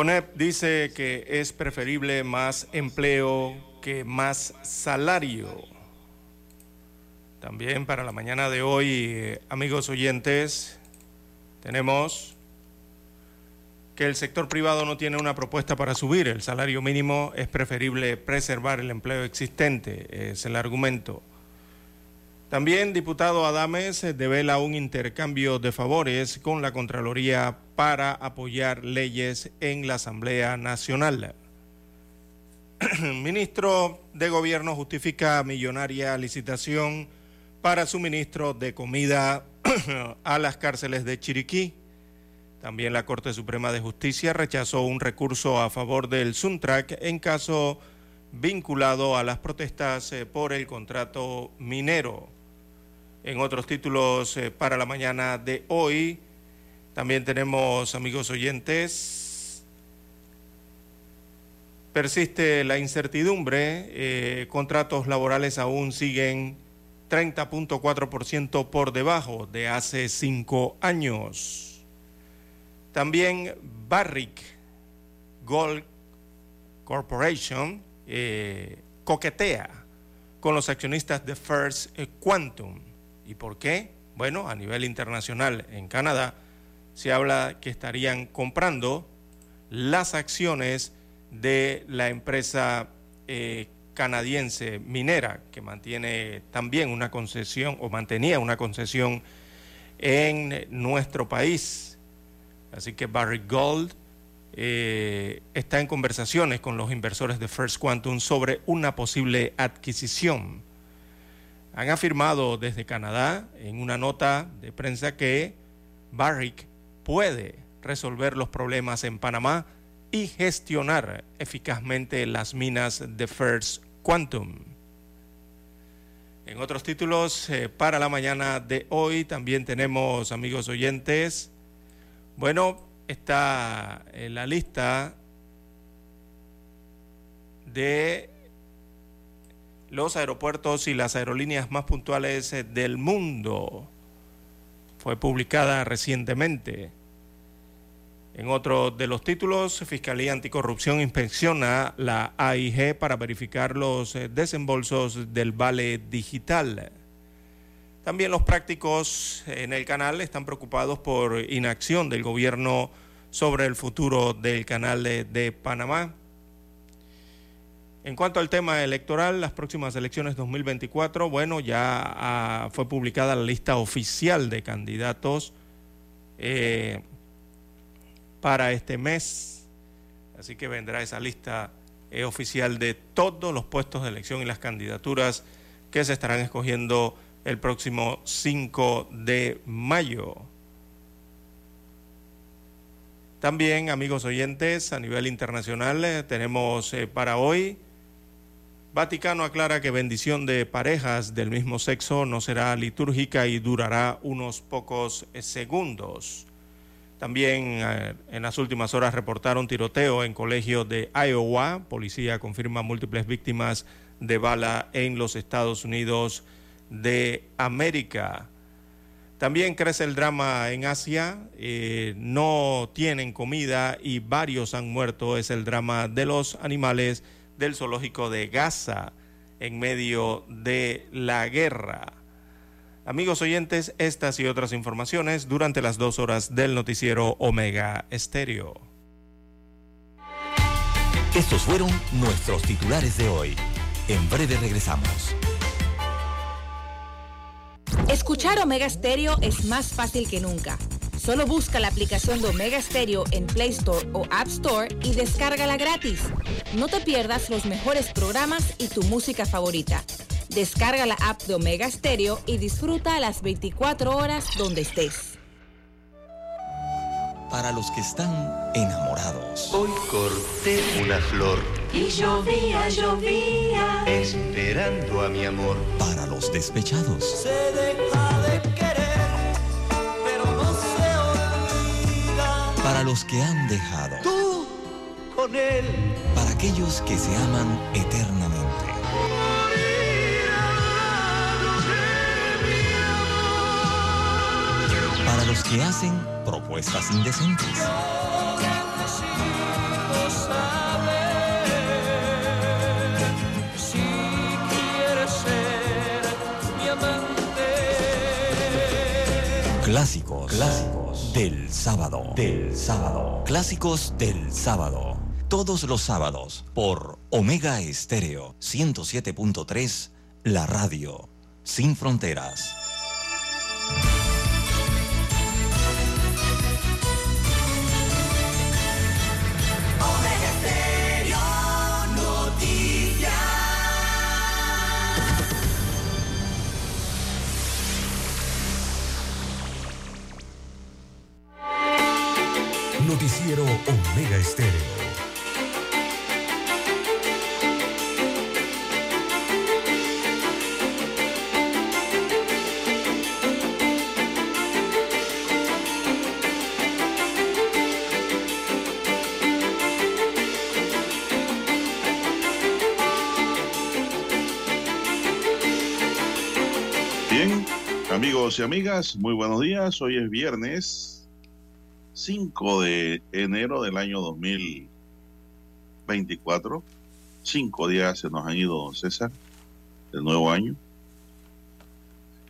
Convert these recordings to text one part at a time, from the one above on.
CONEP dice que es preferible más empleo que más salario. También para la mañana de hoy, eh, amigos oyentes, tenemos que el sector privado no tiene una propuesta para subir el salario mínimo, es preferible preservar el empleo existente, es el argumento. También, diputado Adames devela un intercambio de favores con la Contraloría para apoyar leyes en la Asamblea Nacional. Ministro de Gobierno justifica millonaria licitación para suministro de comida a las cárceles de Chiriquí. También la Corte Suprema de Justicia rechazó un recurso a favor del Suntrack en caso vinculado a las protestas eh, por el contrato minero. En otros títulos eh, para la mañana de hoy, también tenemos, amigos oyentes, persiste la incertidumbre, eh, contratos laborales aún siguen 30.4% por debajo de hace cinco años. También Barrick Gold Corporation eh, coquetea con los accionistas de First Quantum ¿Y por qué? Bueno, a nivel internacional, en Canadá, se habla que estarían comprando las acciones de la empresa eh, canadiense minera, que mantiene también una concesión o mantenía una concesión en nuestro país. Así que Barrick Gold eh, está en conversaciones con los inversores de First Quantum sobre una posible adquisición han afirmado desde Canadá en una nota de prensa que Barrick puede resolver los problemas en Panamá y gestionar eficazmente las minas de First Quantum. En otros títulos, eh, para la mañana de hoy también tenemos, amigos oyentes, bueno, está en la lista de los aeropuertos y las aerolíneas más puntuales eh, del mundo. Fue publicada recientemente. En otro de los títulos, Fiscalía Anticorrupción inspecciona la AIG para verificar los eh, desembolsos del vale digital. También los prácticos en el canal están preocupados por inacción del gobierno sobre el futuro del canal de Panamá. En cuanto al tema electoral, las próximas elecciones 2024, bueno, ya ah, fue publicada la lista oficial de candidatos eh, para este mes, así que vendrá esa lista eh, oficial de todos los puestos de elección y las candidaturas que se estarán escogiendo el próximo 5 de mayo. También, amigos oyentes, a nivel internacional eh, tenemos para hoy Vaticano aclara que bendición de parejas del mismo sexo no será litúrgica y durará unos pocos segundos. También eh, en las últimas horas reportaron tiroteo en colegio de Iowa. Policía confirma múltiples víctimas de bala en los Estados Unidos de América. También crece el drama en Asia. Eh, no tienen comida y varios han muerto. Es el drama de los animales del zoológico de Gaza en medio de la guerra. Amigos oyentes, estas y otras informaciones durante las dos horas del noticiero Omega Estéreo. Estos fueron nuestros titulares de hoy. En breve regresamos. Escuchar Omega Stereo es más fácil que nunca. Solo busca la aplicación de Omega Stereo en Play Store o App Store y descárgala gratis. No te pierdas los mejores programas y tu música favorita. Descarga la app de Omega Stereo y disfruta a las 24 horas donde estés. Para los que están enamorados. Hoy corté una flor. Y llovía, llovía. Esperando a mi amor. Para los despechados. Se deja de Para los que han dejado. Tú con él. Para aquellos que se aman eternamente. Para los que hacen propuestas indecentes. Si quieres ser mi amante. Clásicos. Clásicos del sábado. Del sábado. Clásicos del sábado. Todos los sábados por Omega Estéreo 107.3, la radio sin fronteras. Noticiero Omega Estéreo. Bien, amigos y amigas, muy buenos días. Hoy es viernes 5 de enero del año 2024. Cinco días se nos han ido, don César, del nuevo año.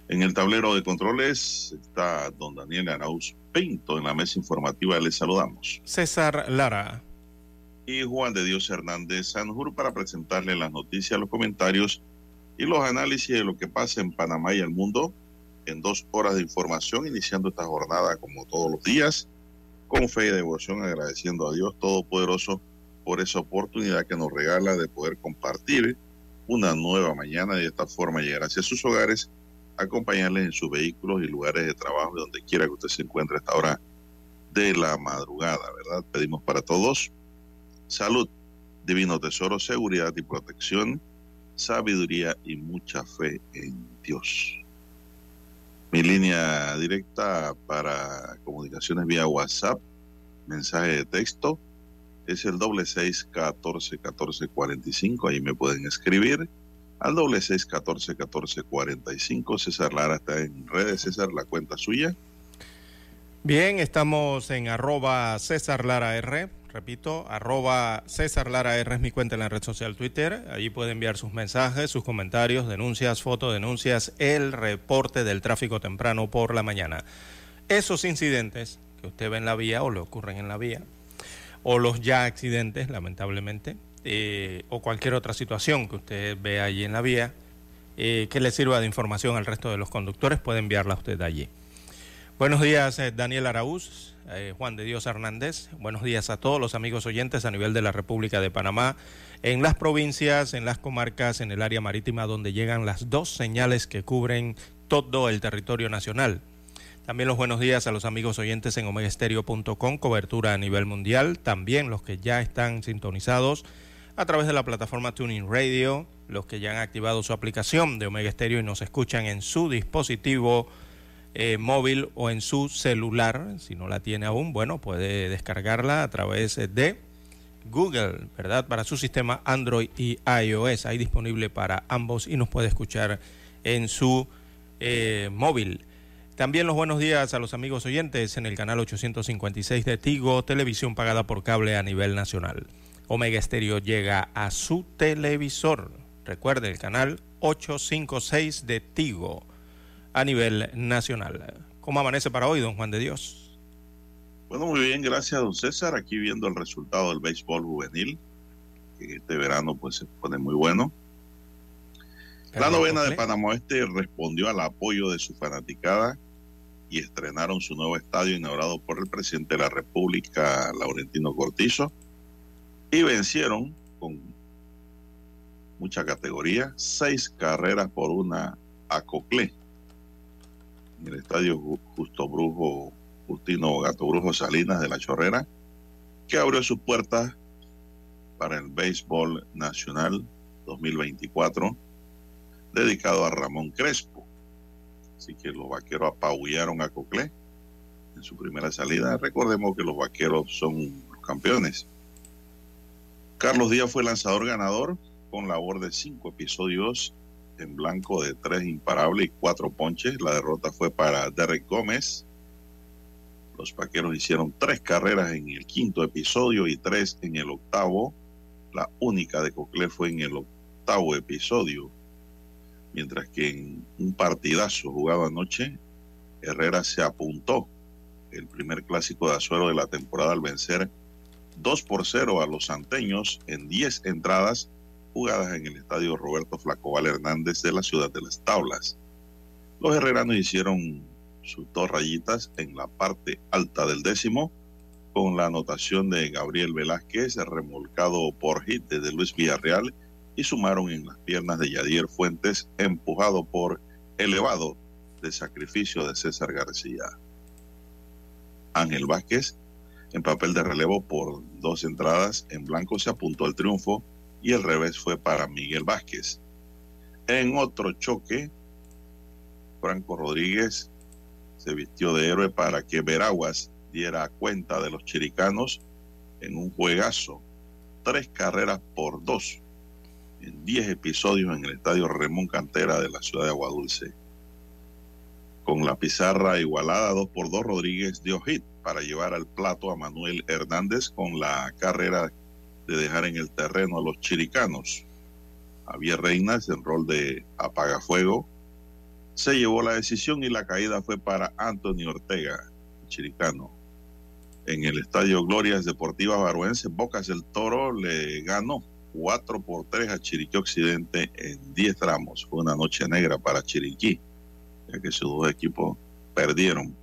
En el tablero de controles está don Daniel Arauz Pinto. En la mesa informativa les saludamos. César Lara. Y Juan de Dios Hernández Sanjur para presentarle las noticias, los comentarios y los análisis de lo que pasa en Panamá y el mundo en dos horas de información, iniciando esta jornada como todos los días, con fe y devoción, agradeciendo a Dios Todopoderoso por esa oportunidad que nos regala de poder compartir una nueva mañana y de esta forma llegar hacia sus hogares, acompañarles en sus vehículos y lugares de trabajo, donde quiera que usted se encuentre a esta hora de la madrugada, ¿verdad? Pedimos para todos salud, divino tesoro, seguridad y protección sabiduría y mucha fe en Dios. Mi línea directa para comunicaciones vía WhatsApp, mensaje de texto, es el doble seis catorce catorce cuarenta y cinco. Ahí me pueden escribir al doble seis catorce catorce cuarenta y cinco. César Lara está en redes. César, la cuenta suya. Bien, estamos en arroba César Lara R. Repito, arroba César Lara R es mi cuenta en la red social Twitter. Allí puede enviar sus mensajes, sus comentarios, denuncias, fotodenuncias, el reporte del tráfico temprano por la mañana. Esos incidentes que usted ve en la vía o le ocurren en la vía, o los ya accidentes, lamentablemente, eh, o cualquier otra situación que usted ve allí en la vía, eh, que le sirva de información al resto de los conductores, puede enviarla usted allí. Buenos días, eh, Daniel Araúz, eh, Juan de Dios Hernández. Buenos días a todos los amigos oyentes a nivel de la República de Panamá, en las provincias, en las comarcas, en el área marítima donde llegan las dos señales que cubren todo el territorio nacional. También los buenos días a los amigos oyentes en omegaestereo.com, cobertura a nivel mundial. También los que ya están sintonizados a través de la plataforma Tuning Radio, los que ya han activado su aplicación de Omega Stereo y nos escuchan en su dispositivo eh, móvil o en su celular. Si no la tiene aún, bueno, puede descargarla a través de Google, ¿verdad? Para su sistema Android y iOS. Ahí disponible para ambos y nos puede escuchar en su eh, móvil. También los buenos días a los amigos oyentes en el canal 856 de Tigo, televisión pagada por cable a nivel nacional. Omega Stereo llega a su televisor. Recuerde el canal 856 de Tigo a nivel nacional. ¿Cómo amanece para hoy, don Juan de Dios? Bueno, muy bien, gracias, don César. Aquí viendo el resultado del béisbol juvenil, que este verano pues se pone muy bueno. La novena de Panamá Oeste respondió al apoyo de su fanaticada y estrenaron su nuevo estadio inaugurado por el presidente de la República, Laurentino Cortizo, y vencieron con mucha categoría, seis carreras por una a Coclé, en el estadio Justo Brujo, Justino Gato Brujo Salinas de la Chorrera, que abrió sus puertas para el béisbol nacional 2024, dedicado a Ramón Crespo. Así que los vaqueros apabullaron a Coclé en su primera salida. Recordemos que los vaqueros son los campeones. Carlos Díaz fue lanzador ganador con labor de cinco episodios en blanco de tres imparables y cuatro ponches. La derrota fue para Derek Gómez. Los vaqueros hicieron tres carreras en el quinto episodio y tres en el octavo. La única de Coclé fue en el octavo episodio. Mientras que en un partidazo jugado anoche, Herrera se apuntó el primer clásico de Azuero de la temporada al vencer 2 por 0 a los santeños en 10 entradas jugadas en el estadio Roberto Flacobal Hernández de la ciudad de Las Tablas. Los herreranos hicieron sus dos rayitas en la parte alta del décimo con la anotación de Gabriel Velázquez remolcado por hit de Luis Villarreal y sumaron en las piernas de Yadier Fuentes empujado por elevado de sacrificio de César García. Ángel Vázquez en papel de relevo por dos entradas en blanco se apuntó al triunfo y el revés fue para Miguel Vázquez. En otro choque, Franco Rodríguez se vistió de héroe para que Veraguas diera cuenta de los chiricanos en un juegazo. Tres carreras por dos en diez episodios en el estadio Remón Cantera de la ciudad de Aguadulce. Con la pizarra igualada dos por dos, Rodríguez dio hit para llevar al plato a Manuel Hernández con la carrera de dejar en el terreno a los chiricanos. Javier Reinas, en rol de apagafuego, se llevó la decisión y la caída fue para Anthony Ortega, chiricano. En el estadio Glorias Deportivas Baruense, Bocas del Toro le ganó 4 por 3 a Chiriquí Occidente en 10 tramos. Fue una noche negra para Chiriquí, ya que sus dos equipos perdieron.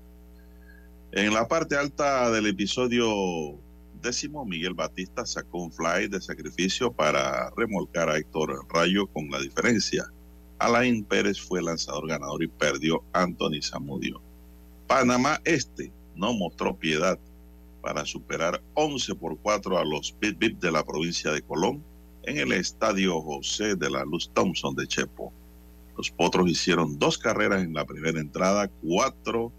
En la parte alta del episodio décimo, Miguel Batista sacó un fly de sacrificio para remolcar a Héctor Rayo con la diferencia. Alain Pérez fue lanzador ganador y perdió Anthony Zamudio. Panamá Este no mostró piedad para superar 11 por 4 a los Bit Bit de la provincia de Colón en el estadio José de la Luz Thompson de Chepo. Los potros hicieron dos carreras en la primera entrada, cuatro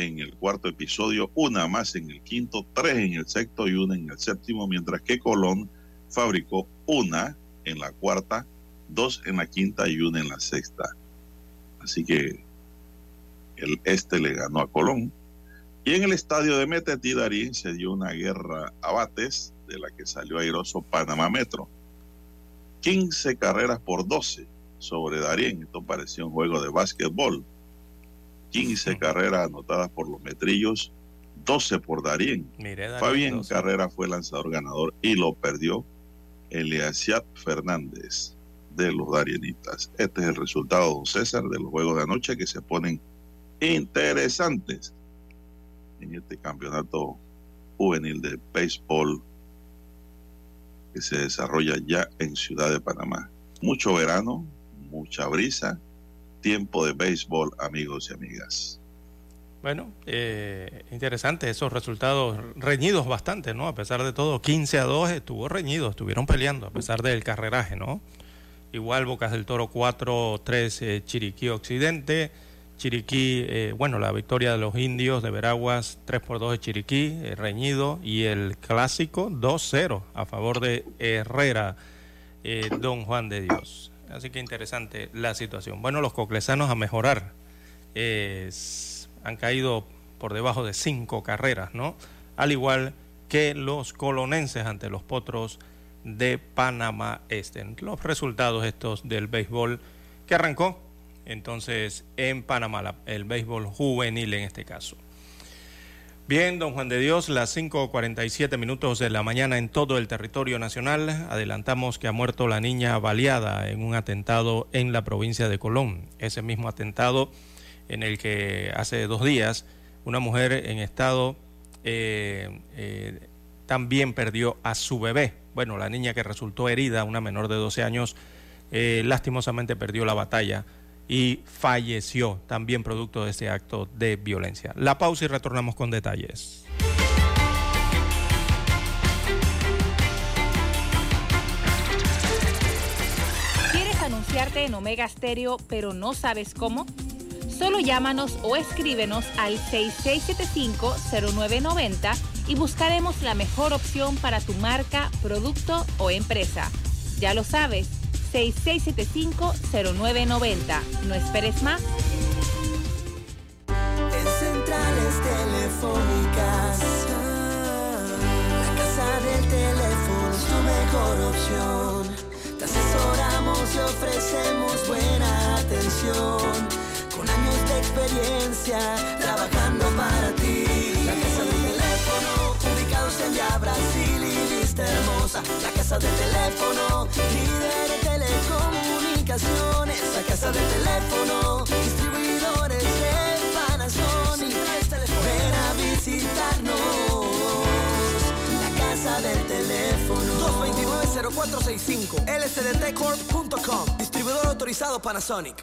en el cuarto episodio, una más en el quinto, tres en el sexto y una en el séptimo, mientras que Colón fabricó una en la cuarta, dos en la quinta y una en la sexta. Así que el este le ganó a Colón. Y en el estadio de Metetí, Darín se dio una guerra a bates de la que salió airoso Panamá Metro. 15 carreras por 12 sobre Darien. Esto parecía un juego de básquetbol. 15 carreras anotadas por los metrillos, 12 por Darien. Fabián Carrera fue lanzador ganador y lo perdió Eliasiat Fernández de los Darienitas. Este es el resultado, don César, de los juegos de anoche que se ponen interesantes en este campeonato juvenil de béisbol que se desarrolla ya en Ciudad de Panamá. Mucho verano, mucha brisa, tiempo de béisbol, amigos y amigas. Bueno, eh, interesante esos resultados reñidos bastante, ¿no? A pesar de todo, 15 a 2 estuvo reñido, estuvieron peleando a pesar del carreraje, ¿no? Igual Bocas del Toro 4-3 eh, Chiriquí Occidente, Chiriquí, eh, bueno, la victoria de los indios de Veraguas 3 por 2 de Chiriquí, eh, reñido, y el clásico 2-0 a favor de Herrera, Don Juan de Dios. Así que interesante la situación. Bueno, los coclesanos a mejorar han caído por debajo de cinco carreras, ¿no? Al igual que los colonenses ante los potros de Panamá Este. Los resultados estos del béisbol que arrancó entonces en Panamá, el béisbol juvenil en este caso. Bien, don Juan de Dios, las 5.47 minutos de la mañana en todo el territorio nacional. Adelantamos que ha muerto la niña baleada en un atentado en la provincia de Colón. Ese mismo atentado en el que hace dos días una mujer en estado eh, eh, también perdió a su bebé. Bueno, la niña que resultó herida, una menor de 12 años, eh, lastimosamente perdió la batalla y falleció también producto de ese acto de violencia. La pausa y retornamos con detalles. ¿Quieres anunciarte en Omega Stereo pero no sabes cómo? Solo llámanos o escríbenos al 6675-0990 y buscaremos la mejor opción para tu marca, producto o empresa. Ya lo sabes 6675-0990. No esperes más. En centrales telefónicas, la casa del teléfono es tu mejor opción. Te asesoramos y ofrecemos buena atención. Con años de experiencia, trabajando para ti. La casa del teléfono, líder en telecomunicaciones. La casa del teléfono, distribuidores de Panasonic. Ven a visitarnos. La casa del teléfono. 229-0465 lsdtcorp.com Distribuidor autorizado Panasonic.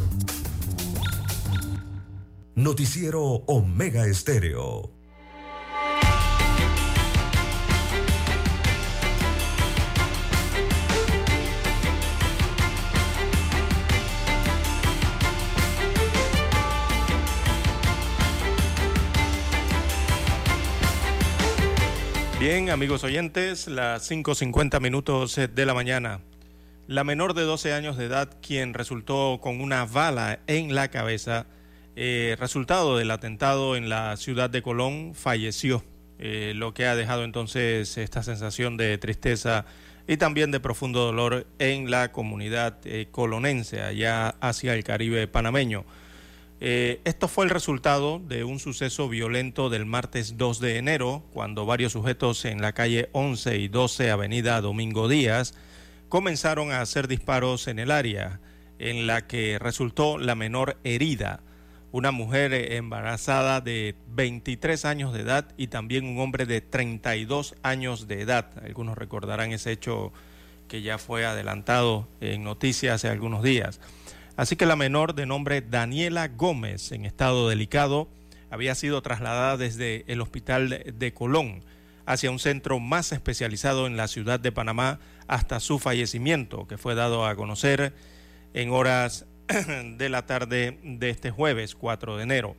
Noticiero Omega Estéreo. Bien, amigos oyentes, las 5.50 minutos de la mañana. La menor de 12 años de edad, quien resultó con una bala en la cabeza, eh, resultado del atentado en la ciudad de Colón, falleció, eh, lo que ha dejado entonces esta sensación de tristeza y también de profundo dolor en la comunidad eh, colonense, allá hacia el Caribe panameño. Eh, esto fue el resultado de un suceso violento del martes 2 de enero, cuando varios sujetos en la calle 11 y 12 Avenida Domingo Díaz comenzaron a hacer disparos en el área, en la que resultó la menor herida, una mujer embarazada de 23 años de edad y también un hombre de 32 años de edad. Algunos recordarán ese hecho que ya fue adelantado en noticias hace algunos días. Así que la menor de nombre Daniela Gómez, en estado delicado, había sido trasladada desde el hospital de Colón hacia un centro más especializado en la ciudad de Panamá hasta su fallecimiento, que fue dado a conocer en horas de la tarde de este jueves 4 de enero.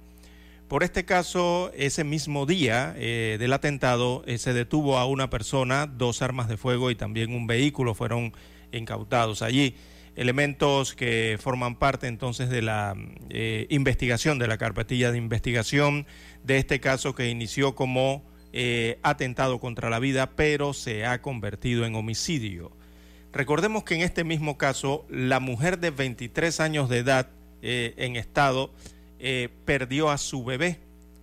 Por este caso, ese mismo día eh, del atentado eh, se detuvo a una persona, dos armas de fuego y también un vehículo fueron incautados allí elementos que forman parte entonces de la eh, investigación, de la carpetilla de investigación de este caso que inició como atentado contra la vida, pero se ha convertido en homicidio. Recordemos que en este mismo caso, la mujer de 23 años de edad eh, en estado perdió a su bebé,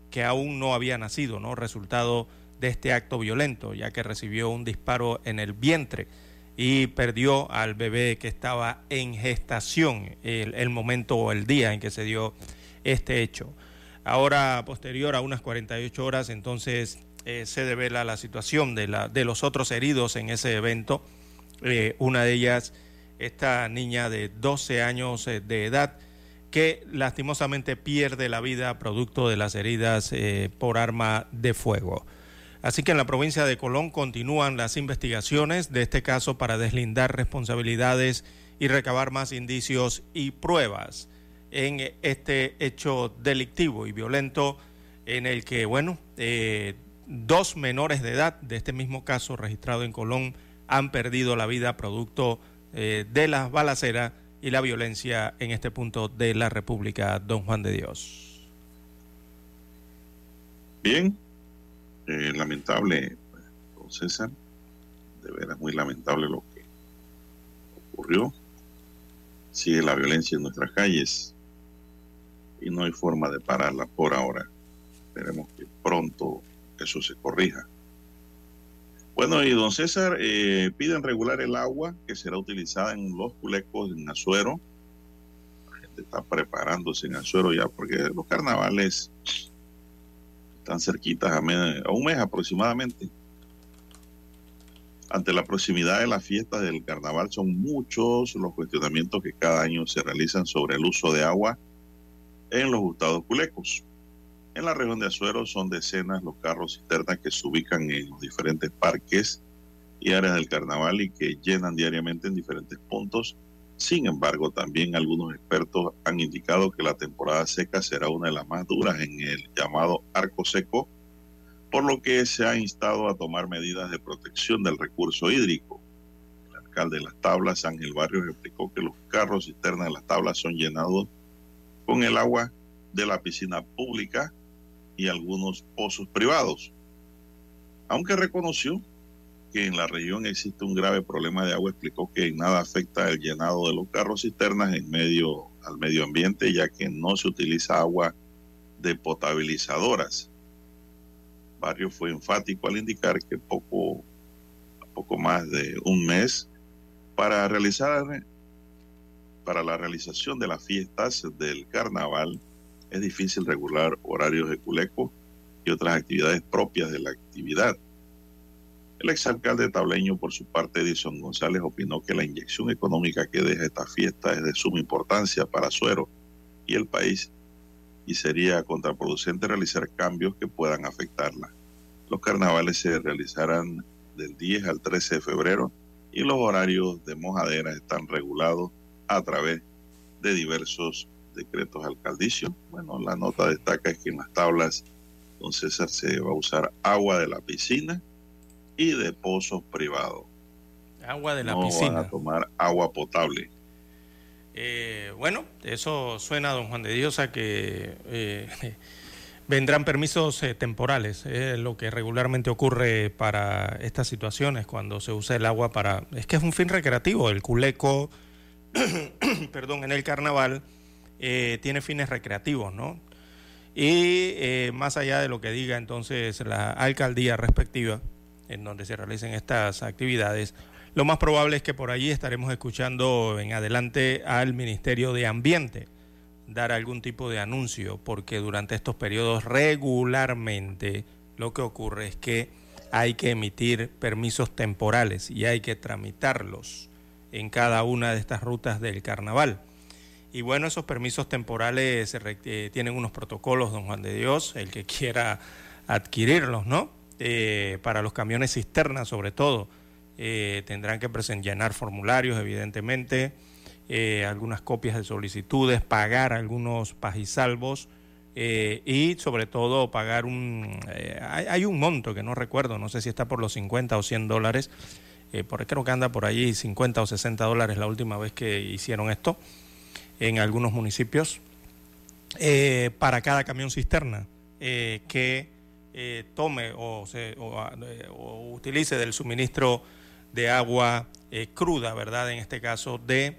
que aún no había nacido, ¿no? Resultado de este acto violento, ya que recibió un disparo en el vientre y perdió al bebé que estaba en gestación el, el, momento o el día en que se dio este hecho. Ahora, posterior a unas 48 horas, entonces eh, se devela la situación de, la, de los otros heridos en ese evento. Eh, una de ellas, esta niña de 12 años eh, de edad, que lastimosamente pierde la vida producto de las heridas eh, por arma de fuego. Así que en la provincia de Colón continúan las investigaciones de este caso para deslindar responsabilidades y recabar más indicios y pruebas en este hecho delictivo y violento en el que, bueno, dos menores de edad de este mismo caso registrado en Colón han perdido la vida producto eh, de las balaceras y la violencia en este punto de la República Don Juan de Dios. Bien, eh, lamentable, don César, de veras muy lamentable lo que ocurrió. Sigue la violencia en nuestras calles y no hay forma de pararla por ahora. Esperemos que pronto eso se corrija. Bueno, y don César, eh, piden regular el agua que será utilizada en los culecos en Azuero. La gente está preparándose en Azuero ya porque los carnavales están cerquitas a, a un mes aproximadamente. Ante la proximidad de las fiestas del carnaval son muchos los cuestionamientos que cada año se realizan sobre el uso de agua en los gustados culecos. En la región de Azuero son decenas los carros cisternas que se ubican en los diferentes parques y áreas del carnaval y que llenan diariamente en diferentes puntos. Sin embargo, también algunos expertos han indicado que la temporada seca será una de las más duras en el llamado arco seco, por lo que se ha instado a tomar medidas de protección del recurso hídrico. El alcalde de las tablas, Ángel Barrios, explicó que los carros cisternas de las tablas son llenados con el agua de la piscina pública y algunos pozos privados. Aunque reconoció que en la región existe un grave problema de agua, explicó que nada afecta el llenado de los carros cisternas en medio al medio ambiente, ya que no se utiliza agua de potabilizadoras. Barrio fue enfático al indicar que poco, poco más de un mes para realizar para la realización de las fiestas del carnaval es difícil regular horarios de culeco y otras actividades propias de la actividad. El exalcalde tableño, por su parte, Edison González, opinó que la inyección económica que deja esta fiesta es de suma importancia para Suero y el país y sería contraproducente realizar cambios que puedan afectarla. Los carnavales se realizarán del 10 al 13 de febrero y los horarios de mojadera están regulados a través de diversos decretos alcaldicios. Bueno, la nota destaca es que en las tablas, don César, se va a usar agua de la piscina y de pozos privados. Agua de la no piscina. Van a tomar agua potable. Eh, bueno, eso suena, don Juan de Dios, a que eh, vendrán permisos eh, temporales, es lo que regularmente ocurre para estas situaciones cuando se usa el agua para... Es que es un fin recreativo, el culeco perdón, en el carnaval eh, tiene fines recreativos, ¿no? Y eh, más allá de lo que diga entonces la alcaldía respectiva, en donde se realicen estas actividades, lo más probable es que por allí estaremos escuchando en adelante al Ministerio de Ambiente dar algún tipo de anuncio, porque durante estos periodos regularmente lo que ocurre es que hay que emitir permisos temporales y hay que tramitarlos en cada una de estas rutas del carnaval. Y bueno, esos permisos temporales eh, tienen unos protocolos, don Juan de Dios, el que quiera adquirirlos, ¿no? Eh, para los camiones cisternas sobre todo, eh, tendrán que llenar formularios, evidentemente, algunas copias de solicitudes, pagar algunos pajisalvos y sobre todo pagar un... Hay, hay, un monto que no recuerdo, no sé si está por los 50 o 100 dólares, eh, por, creo que anda por allí 50 o 60 dólares la última vez que hicieron esto en algunos municipios, eh, para cada camión cisterna eh, que eh, tome o, se, o, o, utilice del suministro de agua cruda, ¿verdad? En este caso de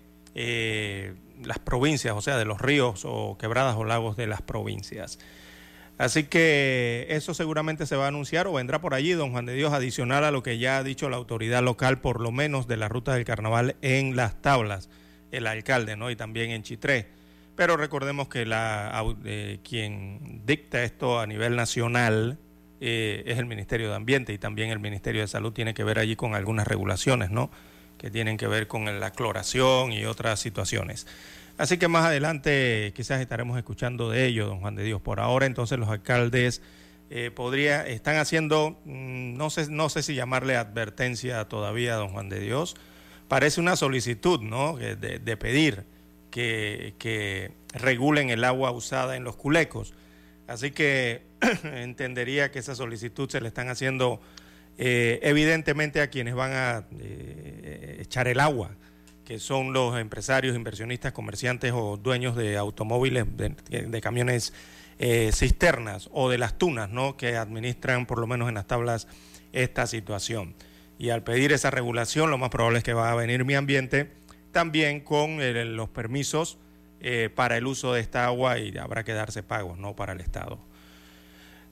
las provincias, o sea, de los ríos o quebradas o lagos de las provincias. Así que eso seguramente se va a anunciar o vendrá por allí, don Juan de Dios, adicional a lo que ya ha dicho la autoridad local, por lo menos de la ruta del carnaval en las tablas, el alcalde, ¿no? Y también en Chitré. Pero recordemos que la, eh, quien dicta esto a nivel nacional eh, es el Ministerio de Ambiente y también el Ministerio de Salud tiene que ver allí con algunas regulaciones, ¿no? Que tienen que ver con la cloración y otras situaciones. Así que más adelante quizás estaremos escuchando de ello, don Juan de Dios. Por ahora entonces los alcaldes eh, podría, están haciendo, mm, no sé, no sé si llamarle advertencia todavía, don Juan de Dios. Parece una solicitud, ¿no? De, pedir que, que regulen el agua usada en los culecos. Así que entendería que esa solicitud se le están haciendo eh, evidentemente a quienes van a eh, echar el agua, que son los empresarios, inversionistas, comerciantes o dueños de automóviles, de, camiones eh, cisternas o de las tunas, ¿no? que administran por lo menos en las tablas esta situación. Y al pedir esa regulación, lo más probable es que va a venir mi ambiente también con los permisos eh, para el uso de esta agua y habrá que darse pagos, no para el Estado.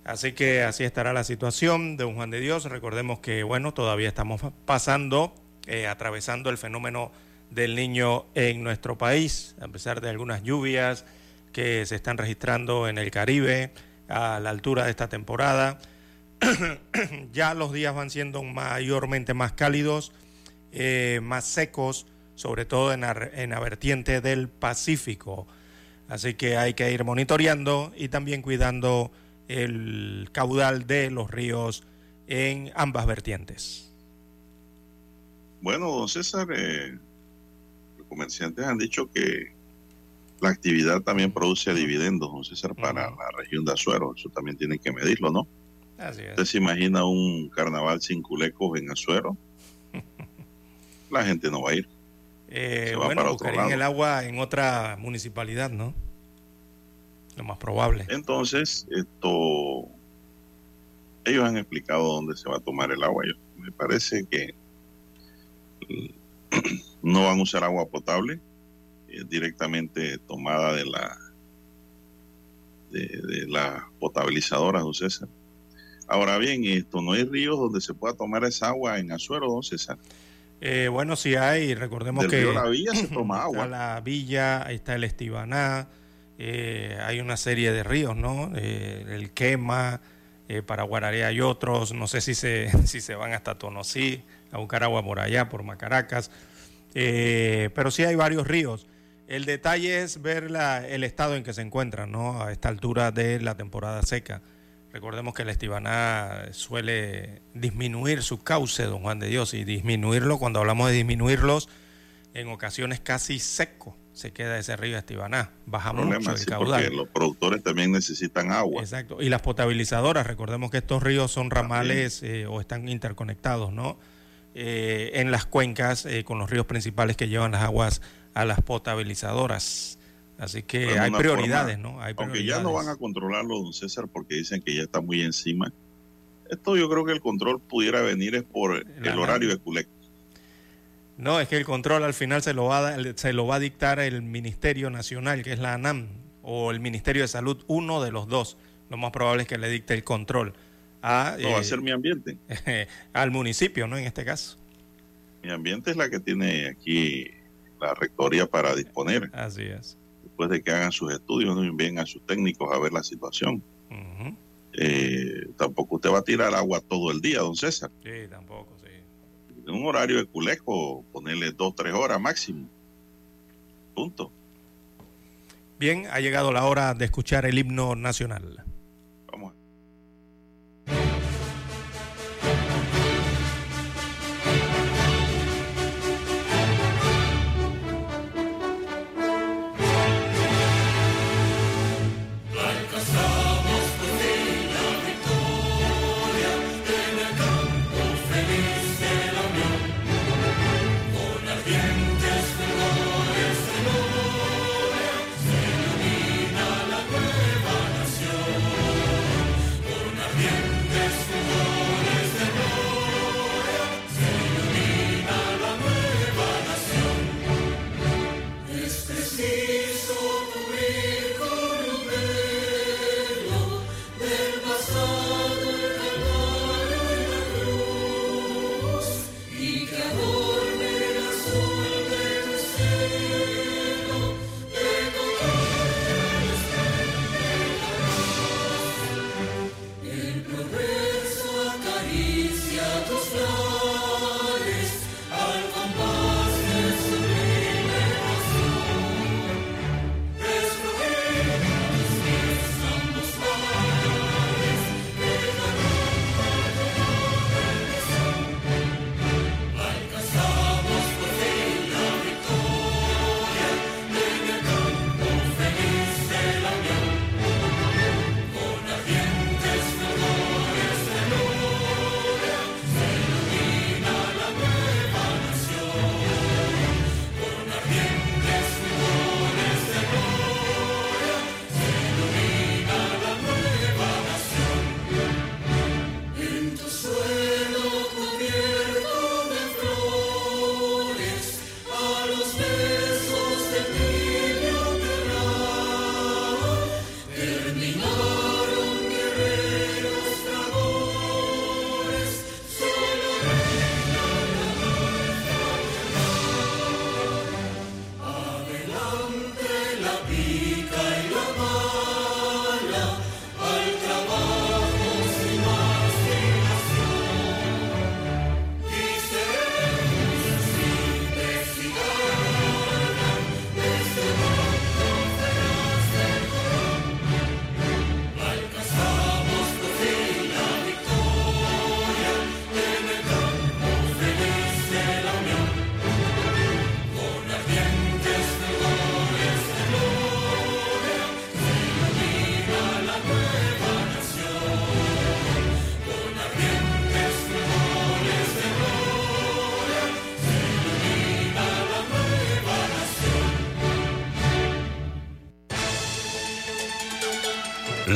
Así que así estará la situación de un Juan de Dios. Recordemos que, bueno, todavía estamos pasando, eh, atravesando el fenómeno del niño en nuestro país, a pesar de algunas lluvias que se están registrando en el Caribe a la altura de esta temporada. ya los días van siendo mayormente más cálidos, eh, más secos, sobre todo en la, vertiente del Pacífico. Así que hay que ir monitoreando y también cuidando el caudal de los ríos en ambas vertientes. Bueno, don César, eh, los comerciantes han dicho que la actividad también produce dividendos, don César, para la región de Azuero. Eso también tienen que medirlo, ¿no? Así es. ¿Usted se imagina un carnaval sin culecos en Azuero? la gente no va a ir. Eh, bueno, buscarían el agua en otra municipalidad, ¿no? Lo más probable. Entonces, esto, ellos han explicado dónde se va a tomar el agua. me parece que no van a usar agua potable, directamente tomada de la de, de las potabilizadoras, don César. Ahora bien, esto no hay ríos donde se pueda tomar esa agua en Azuero, don César. Eh, bueno, sí hay, recordemos que... la Villa se toma agua. Está la Villa, ahí está el Estibaná, eh, hay una serie de ríos, ¿no? Eh, el Quema, para Guararea hay otros, no sé si se, si se van hasta Tonosí a buscar agua por allá, por Macaracas, pero sí hay varios ríos. El detalle es ver la, el estado en que se encuentran, ¿no? A esta altura de la temporada seca. Recordemos que el Estibaná suele disminuir su cauce, don Juan de Dios, y disminuirlo, cuando hablamos de disminuirlos, en ocasiones casi seco se queda ese río Estibaná. Bajamos mucho el caudal. Porque los productores también necesitan agua. Exacto. Y las potabilizadoras, recordemos que estos ríos son ramales eh, o están interconectados, ¿no? Eh, en las cuencas eh, con los ríos principales que llevan las aguas a las potabilizadoras. Así que hay prioridades, ¿no? Hay Aunque ya no van a controlarlo, don César, porque dicen que ya está muy encima. Esto yo creo que el control pudiera venir es por el horario de Culec. No, es que el control al final se lo, va a, se lo va a dictar el Ministerio Nacional, que es la ANAM, o el Ministerio de Salud, uno de los dos. Lo más probable es que le dicte el control. A, no, va a eh, ser mi ambiente. al municipio, ¿no? En este caso. Mi ambiente es la que tiene aquí la rectoría para disponer. Así es después de que hagan sus estudios, no envíen a sus técnicos a ver la situación. Eh, tampoco usted va a tirar agua todo el día, don César. Sí, tampoco, sí. En un horario de culejo, ponerle dos, tres horas máximo. Punto. Bien, ha llegado la hora de escuchar el himno nacional.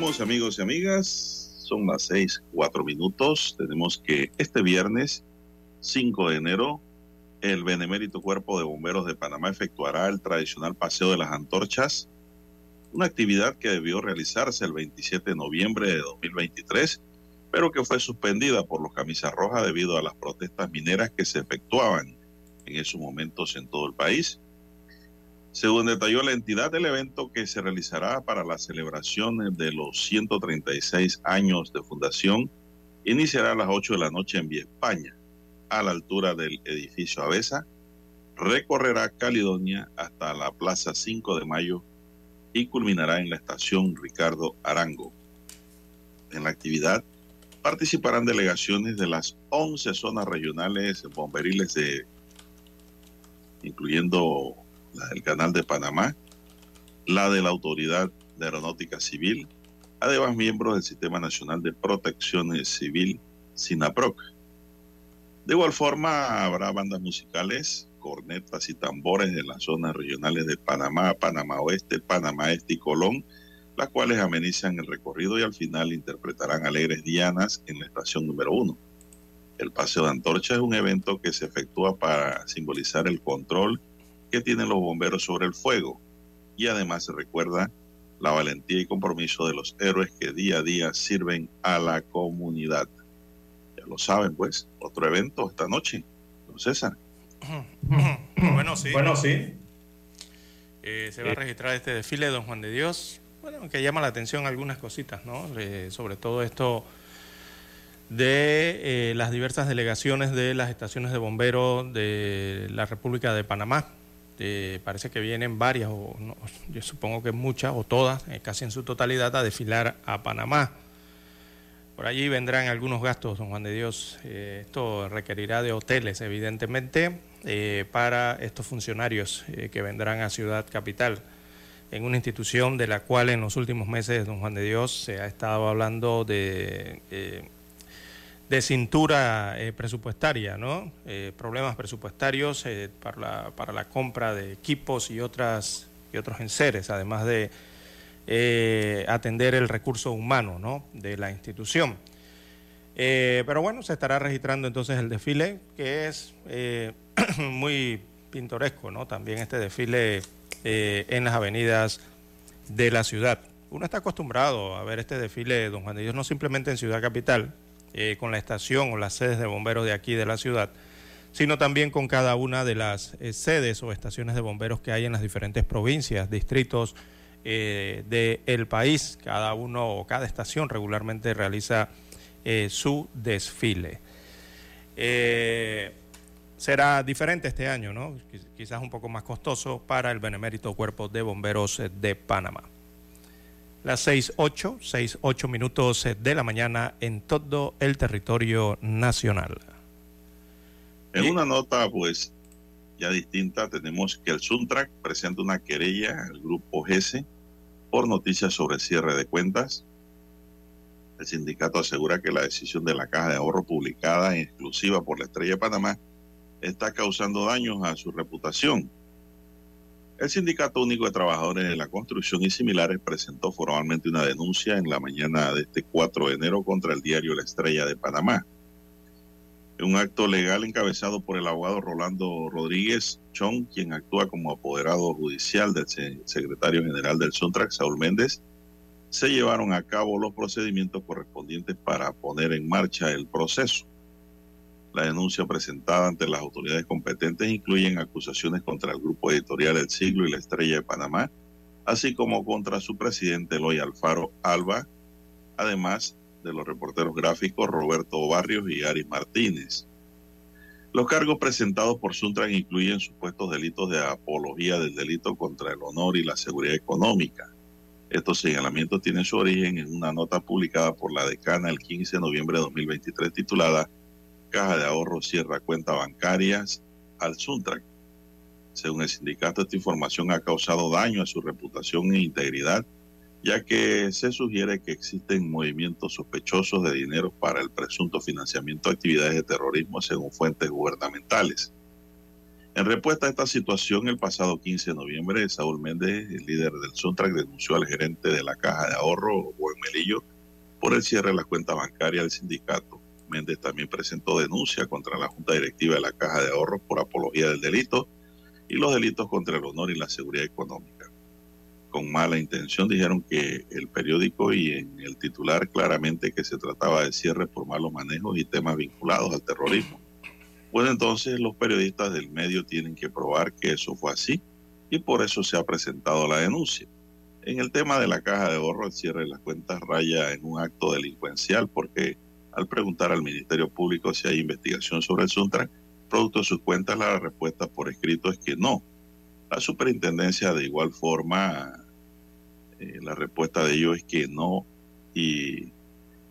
Amigos y amigas. Son las seis, cuatro minutos. Tenemos que este viernes 5 de enero el Benemérito Cuerpo de Bomberos de Panamá efectuará el tradicional paseo de las antorchas, una actividad que debió realizarse el 27 de noviembre de 2023, pero que fue suspendida por los camisas rojas debido a las protestas mineras que se efectuaban en esos momentos en todo el país. Según detalló la entidad del evento que se realizará para la celebración de los 136 años de fundación, iniciará a las 8 de la noche en Vía España a la altura del edificio Avesa, recorrerá Caledonia hasta la Plaza 5 de Mayo y culminará en la estación Ricardo Arango. En la actividad participarán delegaciones de las 11 zonas regionales bomberiles de incluyendo la del Canal de Panamá, la de la Autoridad de Aeronáutica Civil, además miembros del Sistema Nacional de Protección Civil, SINAPROC. De igual forma, habrá bandas musicales, cornetas y tambores de las zonas regionales de Panamá, Panamá Oeste, Panamá Este y Colón, las cuales amenizan el recorrido y al final interpretarán alegres dianas en la estación número uno. El paseo de antorcha es un evento que se efectúa para simbolizar el control que tienen los bomberos sobre el fuego y además se recuerda la valentía y compromiso de los héroes que día a día sirven a la comunidad. Ya lo saben, pues, otro evento esta noche, don César. Bueno, sí. Bueno, sí. Eh, se va a registrar este desfile de Don Juan de Dios. Bueno, que llama la atención algunas cositas, ¿no? Eh, sobre todo esto de eh, las diversas delegaciones de las estaciones de bomberos de la República de Panamá. Eh, parece que vienen varias, o no, yo supongo que muchas o todas, eh, casi en su totalidad, a desfilar a Panamá. Por allí vendrán algunos gastos, don Juan de Dios. Eh, esto requerirá de hoteles, evidentemente, eh, para estos funcionarios que vendrán a Ciudad Capital, en una institución de la cual en los últimos meses, don Juan de Dios, se ha estado hablando de, de cintura eh, presupuestaria, ¿no? Eh, problemas presupuestarios eh, para, la, compra de equipos y, otras, y otros enseres, además de atender el recurso humano ¿no? de la institución. Pero bueno, se estará registrando entonces el desfile, que es muy pintoresco, ¿no? También este desfile en las avenidas de la ciudad. Uno está acostumbrado a ver este desfile, don Juan de Dios, no simplemente en Ciudad Capital, eh, con la estación o las sedes de bomberos de aquí de la ciudad, sino también con cada una de las eh, sedes o estaciones de bomberos que hay en las diferentes provincias, distritos eh, del país. Cada uno o cada estación regularmente realiza eh, su desfile. Será diferente este año, ¿no? Quiz- Quizás un poco más costoso para el benemérito Cuerpo de Bomberos de Panamá. Las 6.8, 6.8 minutos eh, de la mañana en todo el territorio nacional. En Y- una nota, pues, ya distinta, tenemos que el Suntrack presenta una querella al grupo GESE por noticias sobre cierre de cuentas. El sindicato asegura que la decisión de la Caja de Ahorro publicada en exclusiva por la Estrella de Panamá está causando daños a su reputación. El Sindicato Único de Trabajadores de la Construcción y similares presentó formalmente una denuncia en la mañana de este 4 de enero contra el diario La Estrella de Panamá. En un acto legal encabezado por el abogado Rolando Rodríguez Chong, quien actúa como apoderado judicial del se- secretario general del Suntrack, Saúl Méndez, se llevaron a cabo los procedimientos correspondientes para poner en marcha el proceso. La denuncia presentada ante las autoridades competentes incluyen acusaciones contra el grupo editorial El Siglo y la Estrella de Panamá, así como contra su presidente Eloy Alfaro Alba, además de los reporteros gráficos Roberto Barrios y Aris Martínez. Los cargos presentados por Suntran incluyen supuestos delitos de apología del delito contra el honor y la seguridad económica. Estos señalamientos tienen su origen en una nota publicada por la decana el 15 de noviembre de 2023 titulada Caja de Ahorro cierra cuentas bancarias al Suntran. Según el sindicato, esta información ha causado daño a su reputación e integridad ya que se sugiere que existen movimientos sospechosos de dinero para el presunto financiamiento de actividades de terrorismo según fuentes gubernamentales. En respuesta a esta situación, el pasado 15 de noviembre, Saúl Méndez, el líder del Suntrack, denunció al gerente de la Caja de Ahorro, Buen Melillo, por el cierre de la cuenta bancaria del sindicato. Méndez también presentó denuncia contra la Junta Directiva de la Caja de Ahorros por apología del delito y los delitos contra el honor y la seguridad económica con mala intención dijeron que el periódico y en el titular claramente que se trataba de cierre por malos manejos y temas vinculados al terrorismo. Bueno, entonces los periodistas del medio tienen que probar que eso fue así y por eso se ha presentado la denuncia. En el tema de la caja de ahorro, el cierre de las cuentas raya en un acto delincuencial porque al preguntar al Ministerio Público si hay investigación sobre el Suntra, producto de sus cuentas, la respuesta por escrito es que no. La superintendencia de igual forma eh, la respuesta de ellos es que no. Y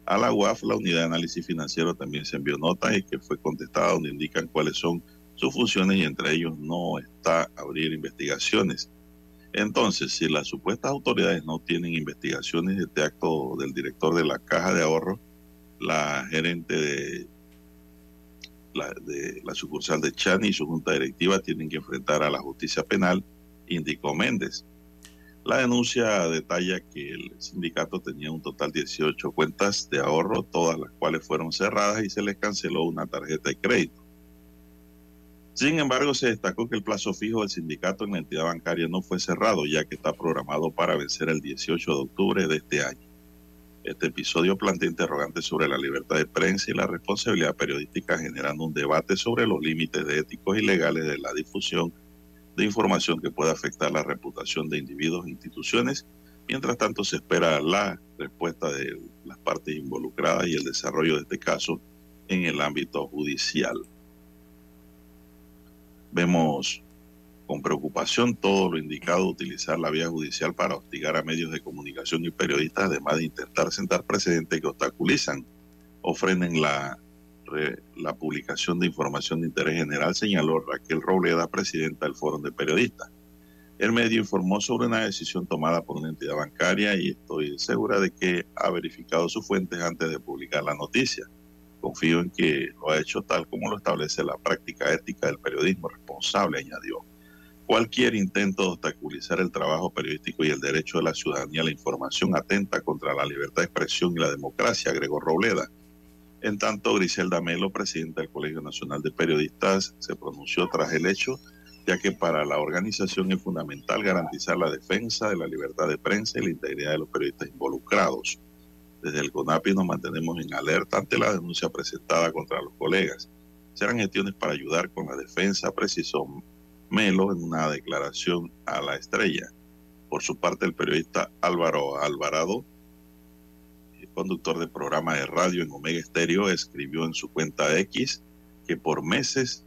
a la UAF, la unidad de análisis financiero, también se envió nota y que fue contestada donde indican cuáles son sus funciones y entre ellos no está abrir investigaciones. Entonces, si las supuestas autoridades no tienen investigaciones de este acto del director de la caja de ahorro, la gerente de la, de la sucursal de Chani y su junta directiva tienen que enfrentar a la justicia penal, indicó Méndez. La denuncia detalla que el sindicato tenía un total de 18 cuentas de ahorro, todas las cuales fueron cerradas y se les canceló una tarjeta de crédito. Sin embargo, se destacó que el plazo fijo del sindicato en la entidad bancaria no fue cerrado, ya que está programado para vencer el 18 de octubre de este año. Este episodio plantea interrogantes sobre la libertad de prensa y la responsabilidad periodística, generando un debate sobre los límites éticos y legales de la difusión de información que pueda afectar la reputación de individuos e instituciones. Mientras tanto, se espera la respuesta de las partes involucradas y el desarrollo de este caso en el ámbito judicial. Vemos con preocupación todo lo indicado utilizar la vía judicial para hostigar a medios de comunicación y periodistas, además de intentar sentar precedentes que obstaculizan o frenen la la publicación de información de interés general, señaló Raquel Robleda, presidenta del Foro de Periodistas. El medio informó sobre una decisión tomada por una entidad bancaria y estoy segura de que ha verificado sus fuentes antes de publicar la noticia. Confío en que lo ha hecho tal como lo establece la práctica ética del periodismo responsable, añadió. Cualquier intento de obstaculizar el trabajo periodístico y el derecho de la ciudadanía a la información atenta contra la libertad de expresión y la democracia, agregó Robleda. En tanto, Griselda Melo, presidenta del Colegio Nacional de Periodistas, se pronunció tras el hecho, ya que para la organización es fundamental garantizar la defensa de la libertad de prensa y la integridad de los periodistas involucrados. Desde el CONAPI nos mantenemos en alerta ante la denuncia presentada contra los colegas. Serán gestiones para ayudar con la defensa, precisó Melo en una declaración a la estrella. Por su parte, el periodista Álvaro Alvarado conductor de programa de radio en Omega Estéreo, escribió en su cuenta X que por meses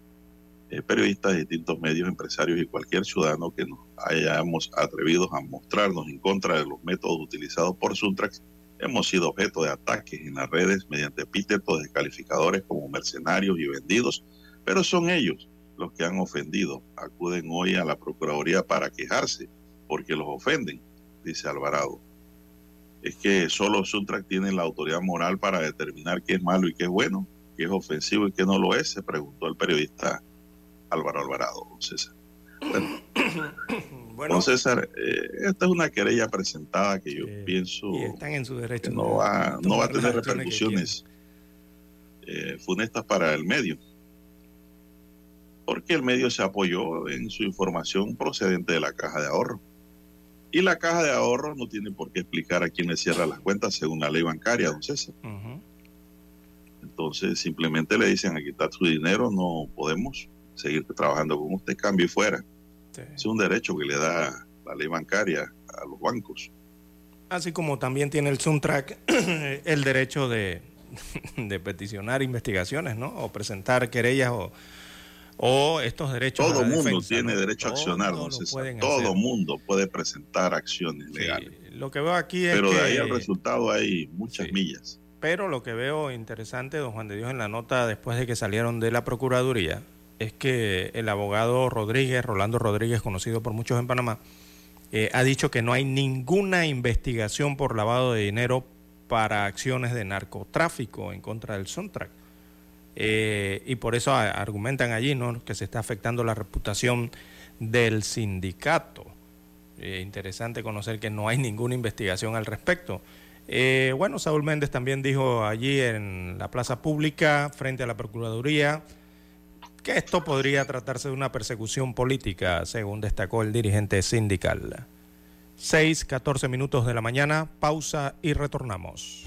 eh, periodistas de distintos medios, empresarios y cualquier ciudadano que nos hayamos atrevido a mostrarnos en contra de los métodos utilizados por Suntrax, hemos sido objeto de ataques en las redes mediante epítetos descalificadores como mercenarios y vendidos, pero son ellos los que han ofendido. Acuden hoy a la Procuraduría para quejarse porque los ofenden, dice Alvarado es que solo Suntrack tiene la autoridad moral para determinar qué es malo y qué es bueno, qué es ofensivo y qué no lo es, se preguntó el periodista Álvaro Alvarado, don César. Bueno, don César, eh, esta es una querella presentada que yo pienso están en su derecho no va, no va a tener repercusiones eh, funestas para el medio, porque el medio se apoyó en su información procedente de la caja de ahorro y la caja de ahorro no tiene por qué explicar a quién le cierra las cuentas según la ley bancaria, don César. Entonces simplemente le dicen a quitar su dinero, no podemos seguir trabajando con usted, cambio y fuera. Es un derecho que le da la ley bancaria a los bancos. Así como también tiene el Suntrack el derecho de, de peticionar investigaciones, ¿no? O presentar querellas o, o estos derechos. Todo mundo tiene derecho a accionar, no Todo mundo puede presentar acciones legales. lo que veo aquí es Pero de ahí al resultado hay muchas millas. Pero lo que veo interesante, don Juan de Dios, en la nota después de que salieron de la Procuraduría, es que el abogado Rodríguez, Rolando Rodríguez, conocido por muchos en Panamá, eh, ha dicho que no hay ninguna investigación por lavado de dinero para acciones de narcotráfico en contra del Sontrack. Eh, y por eso argumentan allí ¿no? que se está afectando la reputación del sindicato. Eh, interesante conocer que no hay ninguna investigación al respecto. Eh, bueno, Saúl Méndez también dijo allí en la plaza pública, frente a la Procuraduría, que esto podría tratarse de una persecución política, según destacó el dirigente sindical. 6, 14 minutos de la mañana, pausa y retornamos.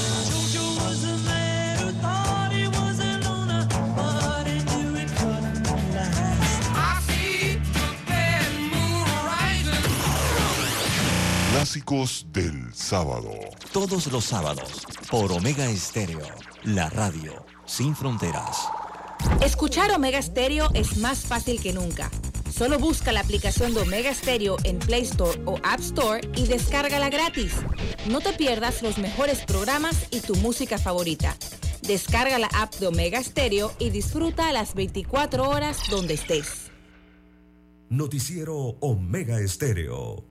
Clásicos del sábado. Todos los sábados por Omega Estéreo, la radio sin fronteras. Escuchar Omega Stereo es más fácil que nunca. Solo busca la aplicación de Omega Stereo en Play Store o App Store y descárgala gratis. No te pierdas los mejores programas y tu música favorita. Descarga la app de Omega Stereo y disfruta las 24 horas donde estés. Noticiero Omega Estéreo.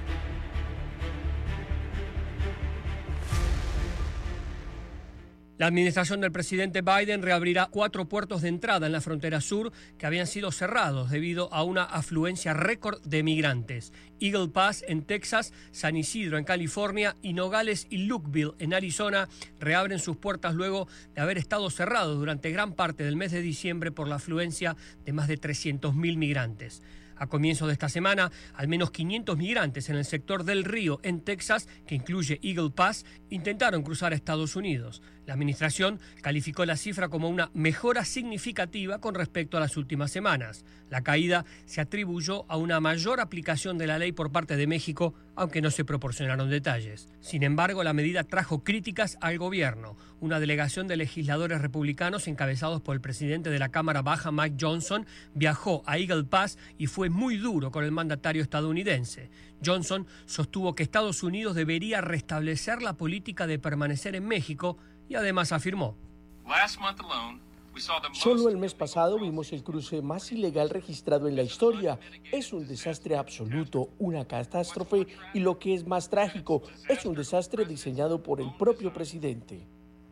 La administración del presidente Biden reabrirá cuatro puertos de entrada en la frontera sur que habían sido cerrados debido a una afluencia récord de migrantes. Eagle Pass en Texas, San Isidro en California y Nogales y Lukeville en Arizona reabren sus puertas luego de haber estado cerrados durante gran parte del mes de diciembre por la afluencia de más de 300.000 migrantes. A comienzos de esta semana, al menos 500 migrantes en el sector del río en Texas, que incluye Eagle Pass, intentaron cruzar Estados Unidos. La administración calificó la cifra como una mejora significativa con respecto a las últimas semanas. La caída se atribuyó a una mayor aplicación de la ley por parte de México, aunque no se proporcionaron detalles. Sin embargo, la medida trajo críticas al gobierno. Una delegación de legisladores republicanos encabezados por el presidente de la Cámara Baja, Mike Johnson, viajó a Eagle Pass y fue muy duro con el mandatario estadounidense. Johnson sostuvo que Estados Unidos debería restablecer la política de permanecer en México y además afirmó. Solo el mes pasado vimos el cruce más ilegal registrado en la historia. Es un desastre absoluto, una catástrofe y lo que es más trágico, es un desastre diseñado por el propio presidente.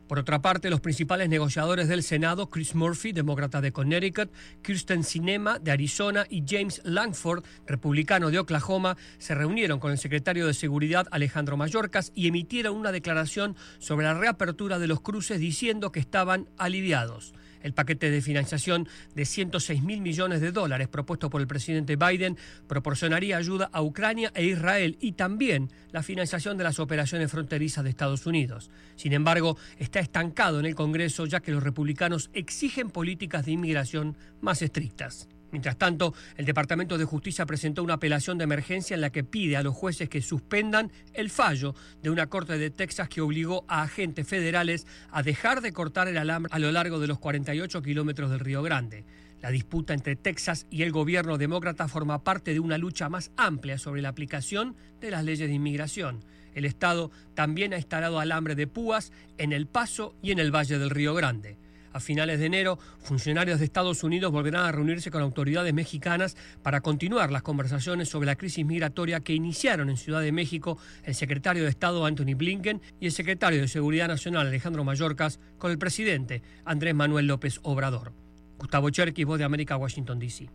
Por otra parte, los principales negociadores del Senado, Chris Murphy, demócrata de Connecticut, Kirsten Sinema, de Arizona, y James Langford, republicano de Oklahoma, se reunieron con el secretario de Seguridad, Alejandro Mayorkas, y emitieron una declaración sobre la reapertura de los cruces diciendo que estaban aliviados. El paquete de financiación de 106 mil millones de dólares propuesto por el presidente Biden proporcionaría ayuda a Ucrania e Israel y también la financiación de las operaciones fronterizas de Estados Unidos. Sin embargo, está estancado en el Congreso ya que los republicanos exigen políticas de inmigración más estrictas. Mientras tanto, el Departamento de Justicia presentó una apelación de emergencia en la que pide a los jueces que suspendan el fallo de una corte de Texas que obligó a agentes federales a dejar de cortar el alambre a lo largo de los 48 kilómetros del Río Grande. La disputa entre Texas y el gobierno demócrata forma parte de una lucha más amplia sobre la aplicación de las leyes de inmigración. El Estado también ha instalado alambre de púas en El Paso y en el Valle del Río Grande. A finales de enero, funcionarios de Estados Unidos volverán a reunirse con autoridades mexicanas para continuar las conversaciones sobre la crisis migratoria que iniciaron en Ciudad de México el secretario de Estado Anthony Blinken y el secretario de Seguridad Nacional Alejandro Mayorkas con el presidente Andrés Manuel López Obrador. Gustavo Cherky, Voz de América, Washington, D.C.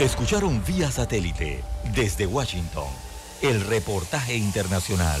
Escucharon vía satélite desde Washington el reportaje internacional.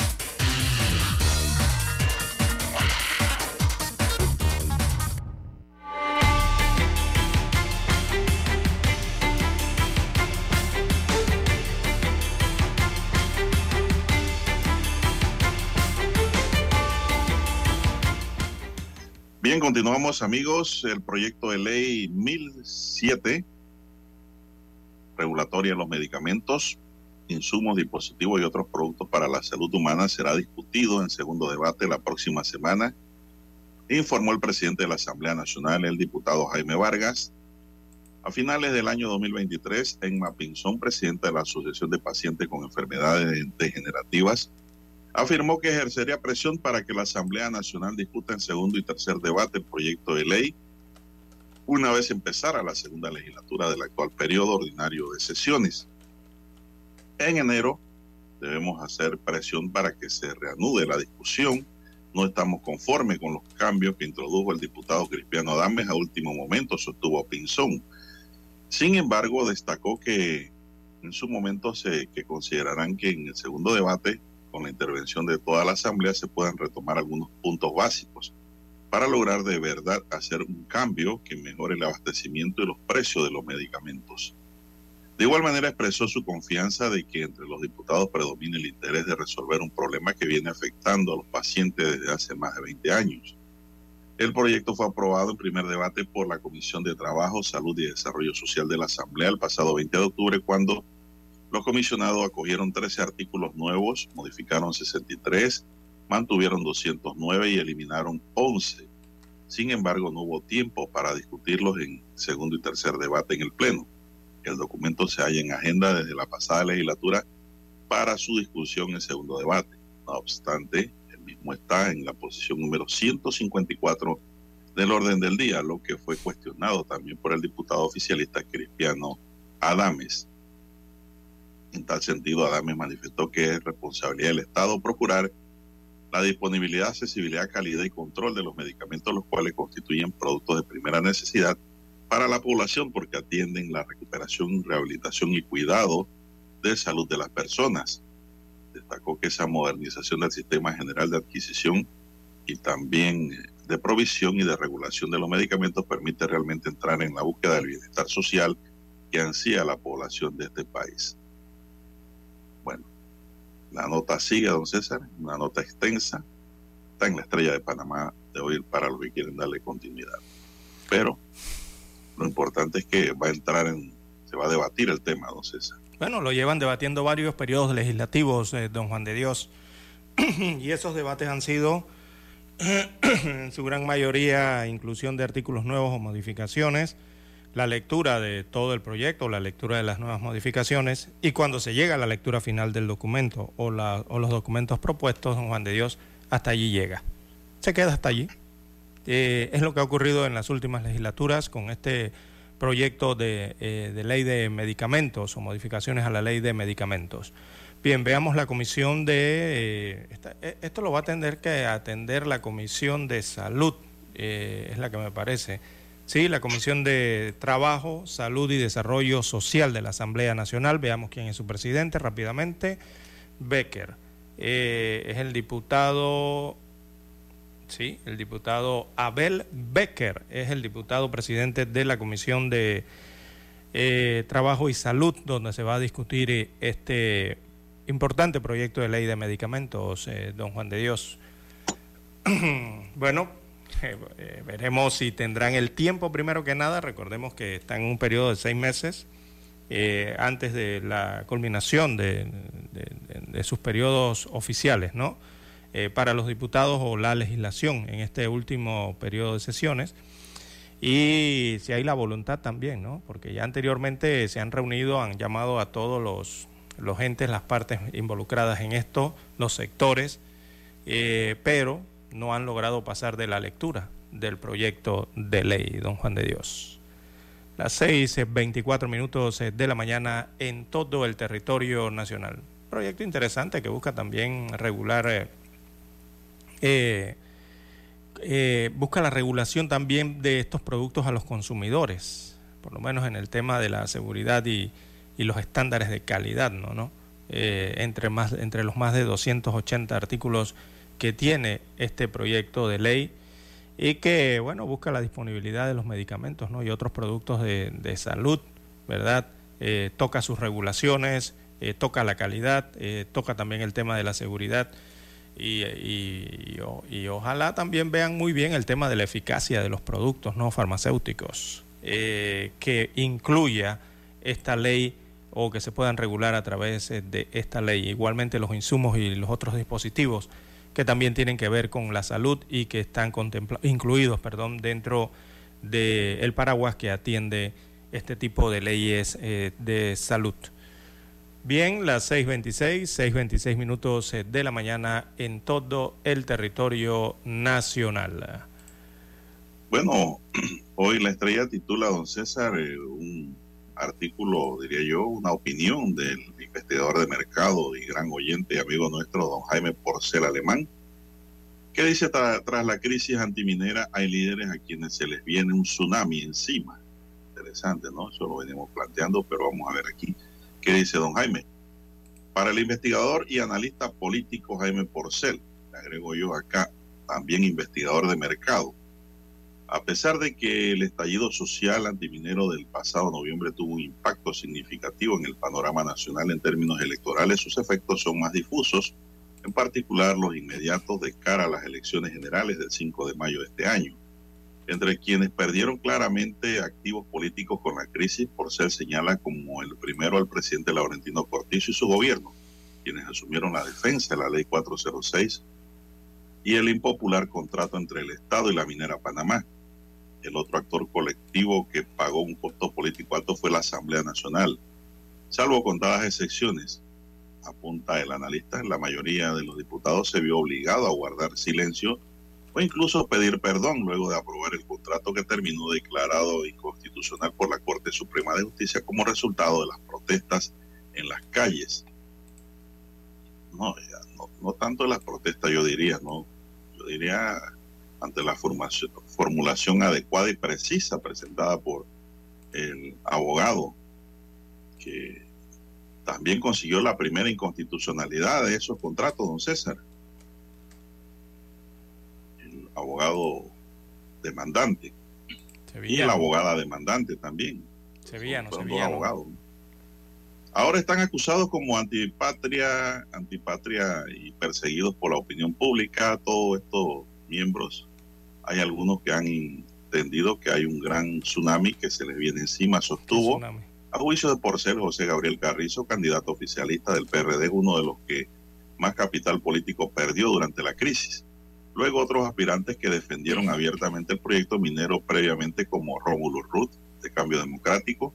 Bien, continuamos amigos. El proyecto de ley 1007, regulatoria de los medicamentos, insumos, dispositivos y otros productos para la salud humana, será discutido en segundo debate la próxima semana, informó el presidente de la Asamblea Nacional, el diputado Jaime Vargas. A finales del año 2023, Emma Pinzón, presidente de la Asociación de Pacientes con Enfermedades Degenerativas, afirmó que ejercería presión para que la Asamblea Nacional discuta en segundo y tercer debate el proyecto de ley una vez empezara la segunda legislatura del actual periodo ordinario de sesiones. En enero debemos hacer presión para que se reanude la discusión. No estamos conformes con los cambios que introdujo el diputado Cristiano Adames a último momento, sostuvo Pinzón. Sin embargo, destacó que en su momento se que considerarán que en el segundo debate con la intervención de toda la Asamblea se puedan retomar algunos puntos básicos para lograr de verdad hacer un cambio que mejore el abastecimiento y los precios de los medicamentos. De igual manera expresó su confianza de que entre los diputados predomine el interés de resolver un problema que viene afectando a los pacientes desde hace más de 20 años. El proyecto fue aprobado en primer debate por la Comisión de Trabajo, Salud y Desarrollo Social de la Asamblea el pasado 20 de octubre cuando los comisionados acogieron 13 artículos nuevos, modificaron 63, mantuvieron 209 y eliminaron 11. Sin embargo, no hubo tiempo para discutirlos en segundo y tercer debate en el Pleno. El documento se halla en agenda desde la pasada legislatura para su discusión en segundo debate. No obstante, el mismo está en la posición número 154 del orden del día, lo que fue cuestionado también por el diputado oficialista Cristiano Adames. En tal sentido, Adame manifestó que es responsabilidad del Estado procurar la disponibilidad, accesibilidad, calidad y control de los medicamentos, los cuales constituyen productos de primera necesidad para la población porque atienden la recuperación, rehabilitación y cuidado de salud de las personas. Destacó que esa modernización del sistema general de adquisición y también de provisión y de regulación de los medicamentos permite realmente entrar en la búsqueda del bienestar social que ansía la población de este país. La nota sigue, don César, una nota extensa. Está en la estrella de Panamá de hoy para los que quieren darle continuidad. Pero lo importante es que va a entrar en, se va a debatir el tema, don César. Bueno, lo llevan debatiendo varios periodos legislativos, eh, don Juan de Dios. y esos debates han sido, en su gran mayoría, inclusión de artículos nuevos o modificaciones la lectura de todo el proyecto, la lectura de las nuevas modificaciones y cuando se llega a la lectura final del documento o, la, o los documentos propuestos, don Juan de Dios, hasta allí llega. Se queda hasta allí. Eh, es lo que ha ocurrido en las últimas legislaturas con este proyecto de, eh, de, ley de medicamentos o modificaciones a la ley de medicamentos. Bien, veamos la comisión de... Eh, esto lo va a tener que atender la comisión de salud, es la que me parece Sí, la Comisión de Trabajo, Salud y Desarrollo Social de la Asamblea Nacional. Veamos quién es su presidente rápidamente. Becker. Eh, es el diputado, Sí, el diputado Abel Becker es el diputado presidente de la Comisión de eh, Trabajo y Salud, donde se va a discutir eh, este importante proyecto de ley de medicamentos, don Juan de Dios. bueno, veremos si tendrán el tiempo primero que nada. Recordemos que están en un periodo de seis meses antes de la culminación de, sus periodos oficiales, ¿no? Eh, para los diputados o la legislación en este último periodo de sesiones. Y si hay la voluntad también, ¿no? Porque ya anteriormente se han reunido, han llamado a todos los, los entes, las partes involucradas en esto, los sectores, eh, pero no han logrado pasar de la lectura del proyecto de ley, don Juan de Dios. Las 6.24 minutos de la mañana en todo el territorio nacional. Proyecto interesante que busca también regular eh, eh, eh, busca la regulación también de estos productos a los consumidores, por lo menos en el tema de la seguridad y, los estándares de calidad, ¿no? ¿no? Eh, entre, más, entre los más de 280 artículos que tiene este proyecto de ley y que, bueno, busca la disponibilidad de los medicamentos ¿no? y otros productos de, salud, ¿verdad? toca sus regulaciones, toca la calidad, toca también el tema de la seguridad y, y, ojalá también vean muy bien el tema de la eficacia de los productos no farmacéuticos, eh, que incluya esta ley o que se puedan regular a través eh, de esta ley. Igualmente los insumos y los otros dispositivos que también tienen que ver con la salud y que están incluidos perdón, dentro del paraguas que atiende este tipo de leyes eh, de salud. Bien, las 6.26, 6.26 minutos eh, de la mañana en todo el territorio nacional. Bueno, hoy la estrella titula, don César, eh, un artículo, diría yo, una opinión del investigador de mercado y gran oyente y amigo nuestro, don Jaime Porcel Alemán, que dice, tras la crisis antiminera hay líderes a quienes se les viene un tsunami encima. Interesante, ¿no? Eso lo venimos planteando, pero vamos a ver aquí ¿Qué dice don Jaime? Para el investigador y analista político Jaime Porcel, le agrego yo acá, también investigador de mercado, a pesar de que el estallido social antiminero del pasado noviembre tuvo un impacto significativo en el panorama nacional en términos electorales, sus efectos son más difusos, en particular los inmediatos de cara a las elecciones generales del 5 de mayo de este año. Entre quienes perdieron claramente activos políticos con la crisis, por ser señala como el primero al presidente Laurentino Cortizo y su gobierno, quienes asumieron la defensa de la ley 406 y el impopular contrato entre el Estado y la minera Panamá. El otro actor colectivo que pagó un costo político alto fue la Asamblea Nacional. Salvo contadas excepciones, apunta el analista, la mayoría de los diputados se vio obligado a guardar silencio o incluso pedir perdón luego de aprobar el contrato que terminó declarado inconstitucional por la Corte Suprema de Justicia como resultado de las protestas en las calles. No, no, tanto las protestas, yo diría, no, yo diría ante la formación, formulación adecuada y precisa presentada por el abogado que también consiguió la primera inconstitucionalidad de esos contratos, don César abogado demandante. Y la abogada demandante también. Sevillano, abogados. Ahora están acusados como antipatria, antipatria y perseguidos por la opinión pública. Todos estos miembros, hay algunos que han entendido que hay un gran tsunami que se les viene encima, sostuvo. A juicio de Porcel, José Gabriel Carrizo, candidato oficialista del PRD, uno de los que más capital político perdió durante la crisis. Luego otros aspirantes que defendieron abiertamente el proyecto minero previamente como Rómulo Ruth, de Cambio Democrático,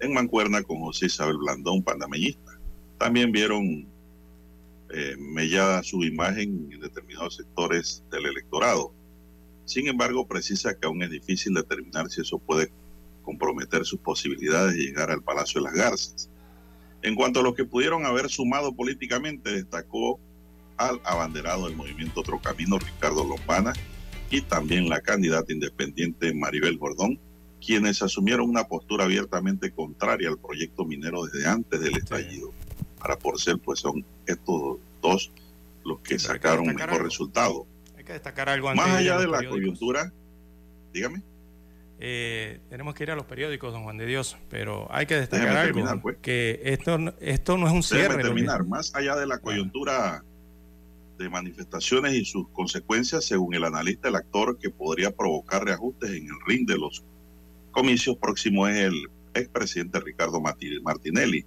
en Mancuerna con José Isabel Blandón, panameñista. También vieron eh, mellada su imagen en determinados sectores del electorado. Sin embargo, precisa que aún es difícil determinar si eso puede comprometer sus posibilidades de llegar al Palacio de las Garzas. En cuanto a los que pudieron haber sumado políticamente, destacó al abanderado del movimiento Otro Camino, Ricardo Lombana, y también la candidata independiente Maribel Gordón, quienes asumieron una postura abiertamente contraria al proyecto minero desde antes del estallido. Para por ser, pues son estos dos los que sacaron mejor resultado. Hay que destacar algo Más allá de, la coyuntura, dígame. Eh, tenemos que ir a los periódicos, don Juan de Dios, pero hay que destacar algo, pues. que esto, esto no es un cierre. terminar, más allá de la coyuntura de manifestaciones y sus consecuencias, según el analista, el actor que podría provocar reajustes en el ring de los comicios próximos es el expresidente Ricardo Martinelli,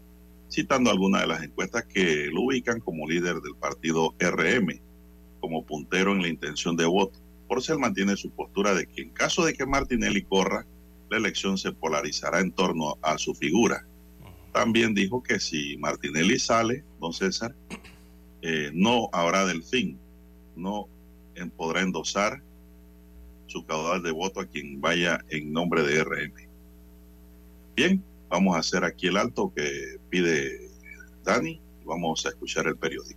citando algunas de las encuestas que lo ubican como líder del partido RM, como puntero en la intención de voto. Por eso él mantiene su postura de que en caso de que Martinelli corra, la elección se polarizará en torno a su figura. También dijo que si Martinelli sale, don César, eh, no habrá delfín, no podrá endosar su caudal de voto a quien vaya en nombre de RM. Bien, vamos a hacer aquí el alto que pide Dani vamos a escuchar el periódico.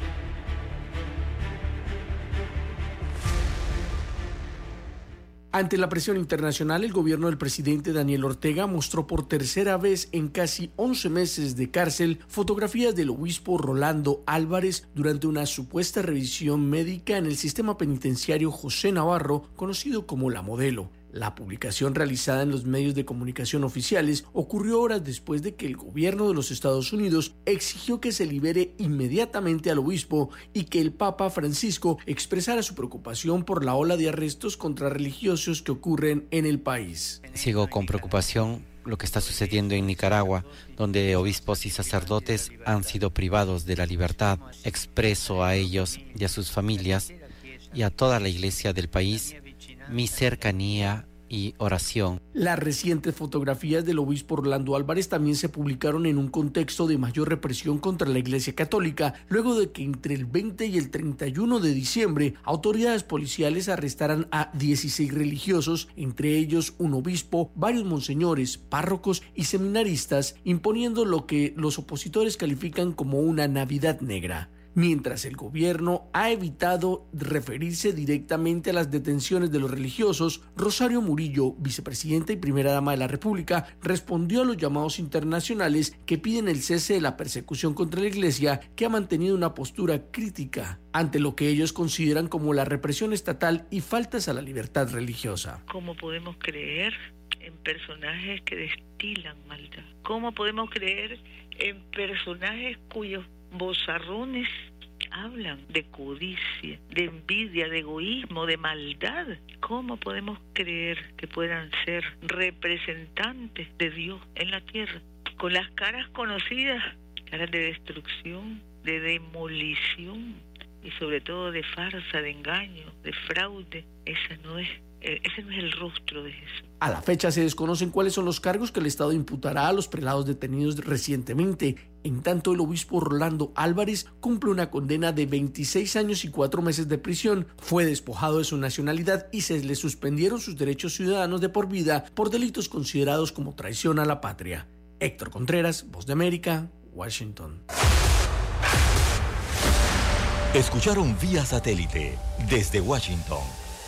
Ante la presión internacional, el gobierno del presidente Daniel Ortega mostró por tercera vez en casi 11 meses de cárcel fotografías del obispo Rolando Álvarez durante una supuesta revisión médica en el sistema penitenciario José Navarro, conocido como La Modelo. La publicación realizada en los medios de comunicación oficiales ocurrió horas después de que el gobierno de los Estados Unidos exigió que se libere inmediatamente al obispo y que el Papa Francisco expresara su preocupación por la ola de arrestos contra religiosos que ocurren en el país. Sigo con preocupación lo que está sucediendo en Nicaragua, donde obispos y sacerdotes han sido privados de la libertad. Expreso a ellos y a sus familias y a toda la iglesia del país mi cercanía y oración. Las recientes fotografías del obispo Orlando Álvarez también se publicaron en un contexto de mayor represión contra la Iglesia Católica, luego de que entre el 20 y el 31 de diciembre autoridades policiales arrestaran a 16 religiosos, entre ellos un obispo, varios monseñores, párrocos y seminaristas, imponiendo lo que los opositores califican como una Navidad negra mientras el gobierno ha evitado referirse directamente a las detenciones de los religiosos, Rosario Murillo, vicepresidenta y primera dama de la República, respondió a los llamados internacionales que piden el cese de la persecución contra la Iglesia, que ha mantenido una postura crítica ante lo que ellos consideran como la represión estatal y faltas a la libertad religiosa. ¿Cómo podemos creer en personajes que destilan maldad? ¿Cómo podemos creer en personajes cuyos bozarrones hablan de codicia, de envidia, de egoísmo, de maldad. ¿Cómo podemos creer que puedan ser representantes de Dios en la tierra? Con las caras conocidas, caras de destrucción, de demolición y sobre todo de farsa, de engaño, de fraude. Esa no es ese no es el rostro de Jesús. A la fecha se desconocen cuáles son los cargos que el Estado imputará a los prelados detenidos recientemente. En tanto, el obispo Rolando Álvarez cumple una condena de 26 años y 4 meses de prisión, fue despojado de su nacionalidad y se le suspendieron sus derechos ciudadanos de por vida por delitos considerados como traición a la patria. Héctor Contreras, Voz de América, Washington. Escucharon vía satélite desde Washington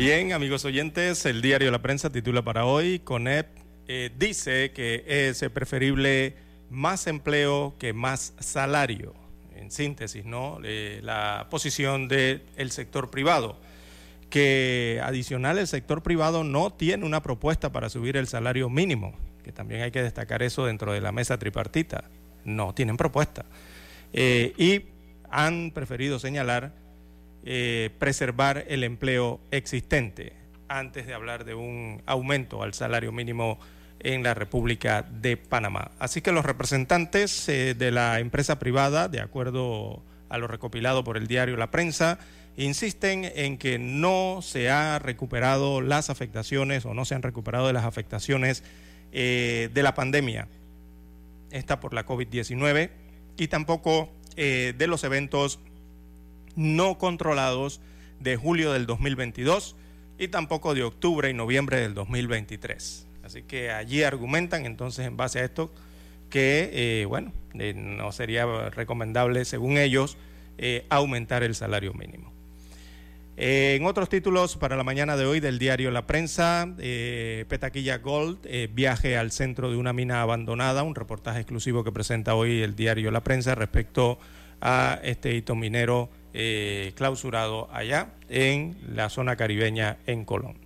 Bien, amigos oyentes, el diario La Prensa titula para hoy, CONEP eh, dice que es preferible más empleo que más salario. En síntesis, ¿no? Eh, la posición del sector privado, que adicional el sector privado no tiene una propuesta para subir el salario mínimo, que también hay que destacar eso dentro de la mesa tripartita. No tienen propuesta. Eh, y han preferido señalar eh, preservar el empleo existente antes de hablar de un aumento al salario mínimo en la República de Panamá. Así que los representantes eh, de la empresa privada, de acuerdo a lo recopilado por el diario La Prensa, insisten en que no se ha recuperado las afectaciones o no se han recuperado de las afectaciones eh, de la pandemia, esta por la COVID-19, y tampoco de los eventos no controlados de julio del 2022 y tampoco de octubre y noviembre del 2023. Así que allí argumentan entonces en base a esto que, eh, bueno, eh, no sería recomendable, según ellos, eh, aumentar el salario mínimo. en otros títulos para la mañana de hoy del diario La Prensa, Petaquilla Gold, viaje al centro de una mina abandonada, un reportaje exclusivo que presenta hoy el diario La Prensa respecto a este hito minero eh, clausurado allá en la zona caribeña en Colón.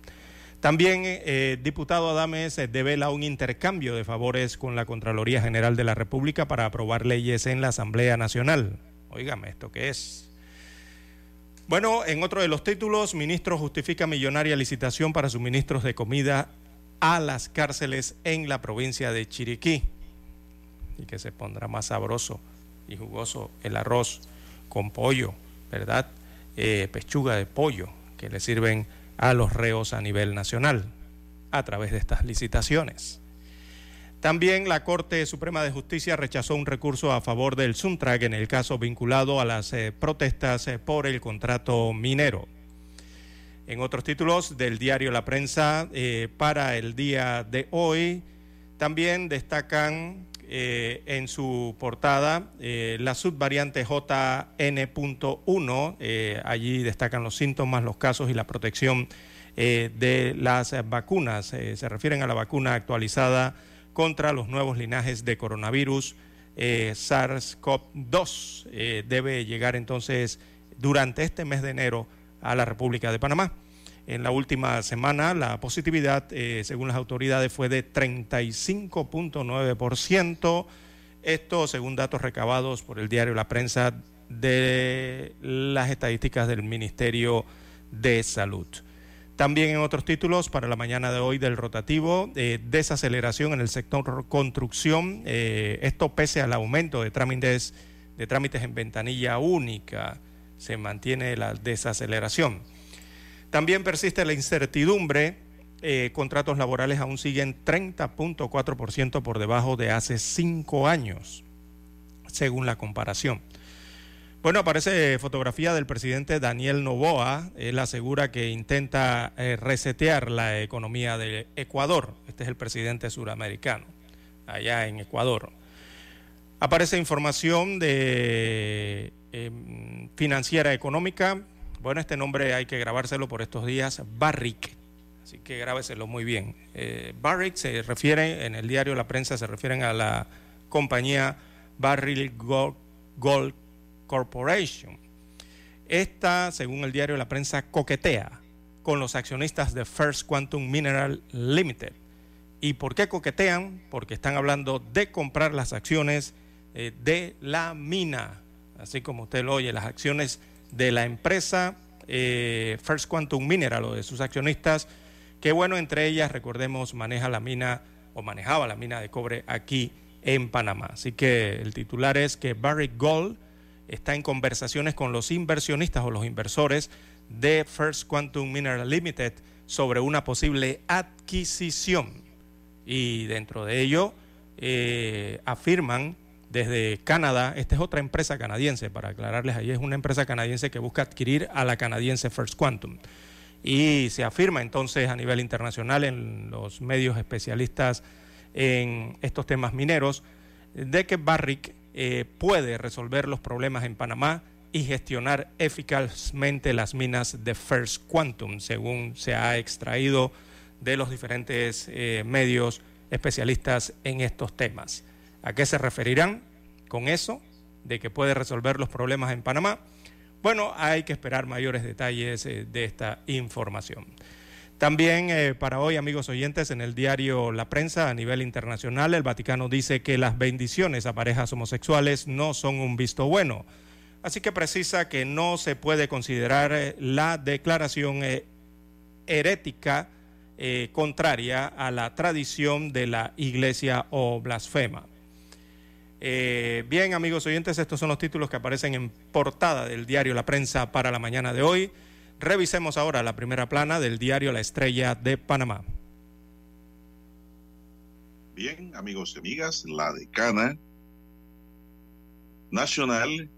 También, eh, diputado Adames devela un intercambio de favores con la Contraloría General de la República para aprobar leyes en la Asamblea Nacional. Óigame, ¿esto qué es? Bueno, en otro de los títulos, ministro justifica millonaria licitación para suministros de comida a las cárceles en la provincia de Chiriquí. Y que se pondrá más sabroso y jugoso el arroz con pollo ¿verdad? Eh, pechuga de pollo que le sirven a los reos a nivel nacional a través de estas licitaciones. También la Corte Suprema de Justicia rechazó un recurso a favor del Suntrag en el caso vinculado a las eh, protestas eh, por el contrato minero. En otros títulos del diario La Prensa para el día de hoy también destacan eh, en su portada eh, la subvariante JN.1. Eh, allí destacan los síntomas, los casos y la protección de las vacunas. se refieren a la vacuna actualizada contra los nuevos linajes de coronavirus SARS-CoV-2. debe llegar entonces durante este mes de enero a la República de Panamá. En la última semana la positividad, eh, según las autoridades, fue de 35.9%. Esto según datos recabados por el diario La Prensa de las estadísticas del Ministerio de Salud. También en otros títulos para la mañana de hoy del rotativo, eh, desaceleración en el sector construcción, eh, esto pese al aumento de trámites, de trámites en ventanilla única, se mantiene la desaceleración. También persiste la incertidumbre. Eh, contratos laborales aún siguen 30.4% por debajo de hace cinco años, según la comparación. Bueno, aparece fotografía del presidente Daniel Novoa. Él asegura que intenta eh, resetear la economía de Ecuador. Este es el presidente suramericano, allá en Ecuador. Aparece información de em, financiera económica bueno, este nombre hay que grabárselo por estos días, Barrick. Así que grábeselo muy bien. Eh, Barrick se refiere, en el diario La Prensa se refieren a la compañía Barrick Gold, Corporation. Esta, según el diario La Prensa, coquetea con los accionistas de First Quantum Mineral Limited. ¿Y por qué coquetean? Porque están hablando de comprar las acciones eh, de la mina, así como usted lo oye, las acciones de la empresa eh, First Quantum Mineral o de sus accionistas, que bueno, entre ellas, recordemos, maneja la mina o manejaba la mina de cobre aquí en Panamá. Así que el titular es que Barrick Gold está en conversaciones con los inversionistas o los inversores de First Quantum Mineral Limited sobre una posible adquisición. Y dentro de ello eh, afirman desde Canadá. Esta es otra empresa canadiense, para aclararles ahí, es una empresa canadiense que busca adquirir a la canadiense First Quantum. Y se afirma entonces a nivel internacional en los medios especialistas en estos temas mineros de que Barrick eh, puede resolver los problemas en Panamá y gestionar eficazmente las minas de First Quantum, según se ha extraído de los diferentes eh, medios especialistas en estos temas. ¿A qué se referirán con eso? De que puede resolver los problemas en Panamá. Bueno, hay que esperar mayores detalles eh, de esta información. También eh, para hoy, amigos oyentes, en el diario La Prensa a nivel internacional, el Vaticano dice que las bendiciones a parejas homosexuales no son un visto bueno. Así que precisa que no se puede considerar eh, la declaración eh, herética contraria a la tradición de la iglesia o blasfema. Bien, amigos oyentes, estos son los títulos que aparecen en portada del diario La Prensa para la mañana de hoy. Revisemos ahora la primera plana del diario La Estrella de Panamá. Bien, amigos y amigas, la decana nacional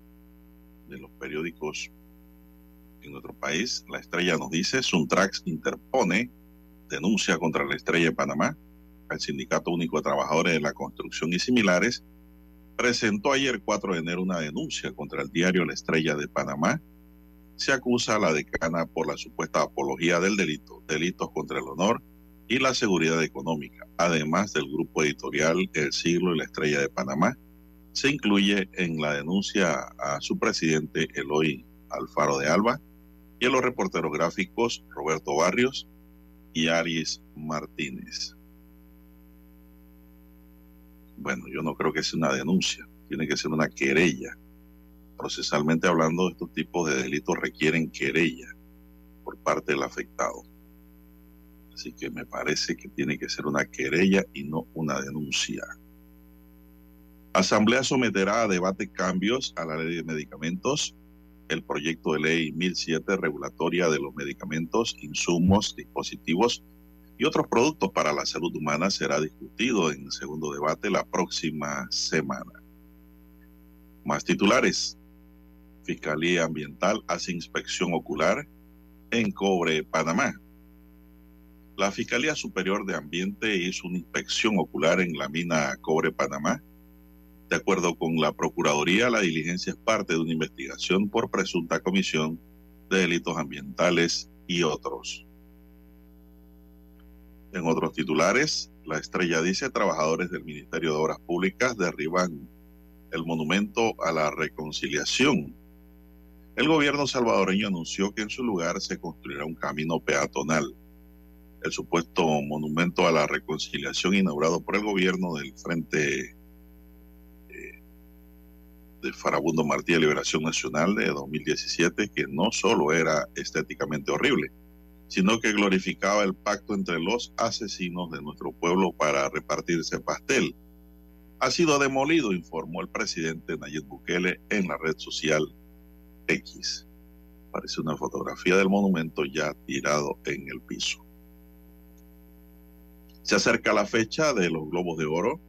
de los periódicos en nuestro país, La Estrella nos dice, Suntrax interpone denuncia contra la Estrella de Panamá, el Sindicato Único de Trabajadores de la Construcción y similares, presentó ayer 4 de enero una denuncia contra el diario La Estrella de Panamá, se acusa a la decana por la supuesta apología del delito, delitos contra el honor y la seguridad económica, además del grupo editorial El Siglo y la Estrella de Panamá. Se incluye en la denuncia a su presidente Eloy Alfaro de Alba y a los reporteros gráficos Roberto Barrios y Aries Martínez. Bueno, yo no creo que sea una denuncia, tiene que ser una querella procesalmente hablando, estos tipos de delitos requieren querella por parte del afectado. Así que me parece que tiene que ser una querella y no una denuncia. Asamblea someterá a debate cambios a la ley de medicamentos. El proyecto de ley 1007 regulatoria de los medicamentos, insumos, dispositivos y otros productos para la salud humana será discutido en segundo debate la próxima semana. Más titulares. Fiscalía Ambiental hace inspección ocular en Cobre, Panamá. La Fiscalía Superior de Ambiente hizo una inspección ocular en la mina Cobre, Panamá. De acuerdo con la Procuraduría, la diligencia es parte de una investigación por presunta comisión de delitos ambientales y otros. En otros titulares, la estrella dice trabajadores del Ministerio de Obras Públicas derriban el monumento a la reconciliación el gobierno salvadoreño anunció que en su lugar se construirá un camino peatonal. El supuesto monumento a la reconciliación inaugurado por el gobierno del Frente eh, de Farabundo Martí de Liberación Nacional de 2017, que no solo era estéticamente horrible, sino que glorificaba el pacto entre los asesinos de nuestro pueblo para repartirse pastel. Ha sido demolido, informó el presidente Nayib Bukele en la red social X. Parece una fotografía del monumento ya tirado en el piso. Se acerca la fecha de los Globos de Oro.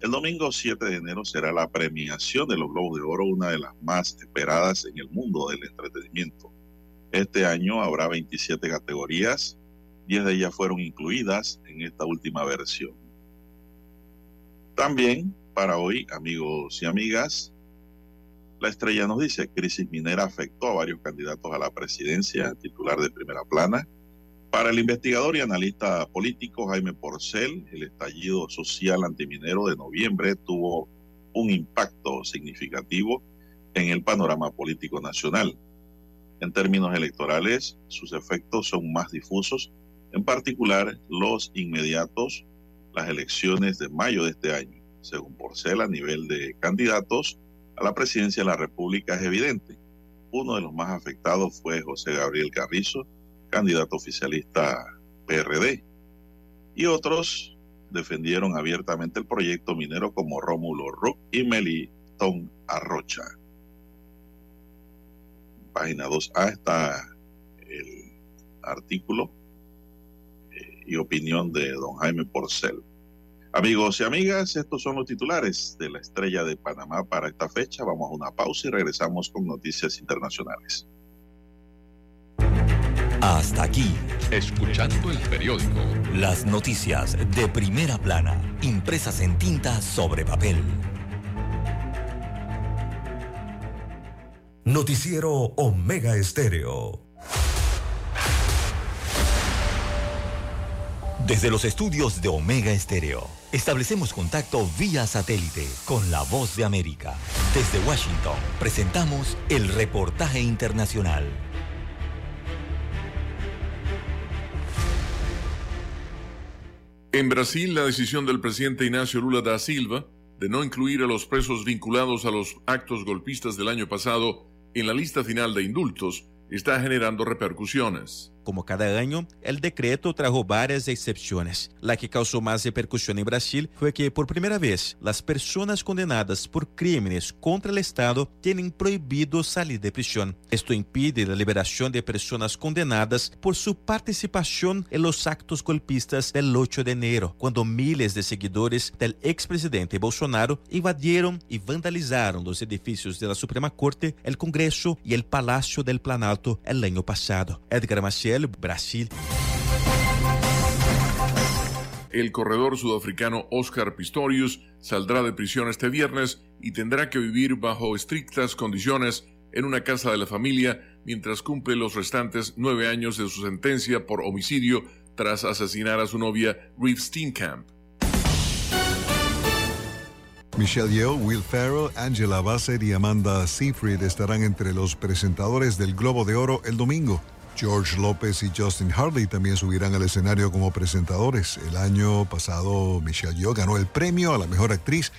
El domingo 7 de enero será la premiación de los Globos de Oro, una de las más esperadas en el mundo del entretenimiento. Este año habrá 27 categorías, 10 de ellas fueron incluidas en esta última versión. También para hoy, amigos y amigas, la estrella nos dice, crisis minera afectó a varios candidatos a la presidencia, titular de primera plana. Para el investigador y analista político Jaime Porcel, el estallido social antiminero de noviembre tuvo un impacto significativo en el panorama político nacional. En términos electorales, sus efectos son más difusos, en particular los inmediatos, las elecciones de mayo de este año. Según Porcel, a nivel de candidatos, a la presidencia de la República es evidente. Uno de los más afectados fue José Gabriel Carrizo, candidato oficialista PRD. Y otros defendieron abiertamente el proyecto minero como Rómulo Rock y Melitón Arrocha. Página 2A está el artículo eh, y opinión de don Jaime Porcel. Amigos y amigas, estos son los titulares de la estrella de Panamá para esta fecha. Vamos a una pausa y regresamos con noticias internacionales. Hasta aquí, escuchando el periódico. Las noticias de primera plana, impresas en tinta sobre papel. Noticiero Omega Estéreo. Desde los estudios de Omega Estéreo, establecemos contacto vía satélite con la voz de América. Desde Washington, presentamos el reportaje internacional. En Brasil, la decisión del presidente Ignacio Lula da Silva de no incluir a los presos vinculados a los actos golpistas del año pasado en la lista final de indultos está generando repercusiones. Como cada año, el decreto trajo varias excepciones. La que causó más repercusión en Brasil fue que por primera vez las personas condenadas por crímenes contra el Estado tienen prohibido salir de prisión. Esto impide la liberación de personas condenadas por su participación en los actos golpistas del 8 de enero, cuando miles de seguidores del expresidente Bolsonaro invadieron y vandalizaron los edificios de la Suprema Corte, el Congreso y el Palacio del Planalto el año pasado. Edgar Maciel Brasil. El corredor sudafricano Oscar Pistorius saldrá de prisión este viernes y tendrá que vivir bajo estrictas condiciones en una casa de la familia mientras cumple los restantes nueve años de su sentencia por homicidio tras asesinar a su novia Reeve Steenkamp. Michelle Yeoh, Will Ferrell, Angela Bassett y Amanda Seyfried estarán entre los presentadores del Globo de Oro el domingo. George López y Justin Harley también subirán al escenario como presentadores. El año pasado, Michelle Yeoh ganó el premio a la mejor actriz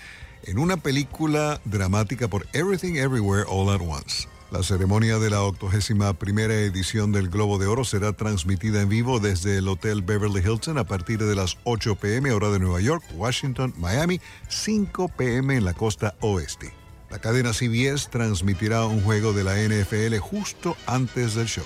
en una película dramática por Everything Everywhere All at Once. La ceremonia de la 81 primera edición del Globo de Oro será transmitida en vivo desde el Hotel Beverly Hilton a partir de las 8 pm hora de Nueva York, Washington, Miami, 5 pm en la costa oeste. La cadena CBS transmitirá un juego de la NFL justo antes del show.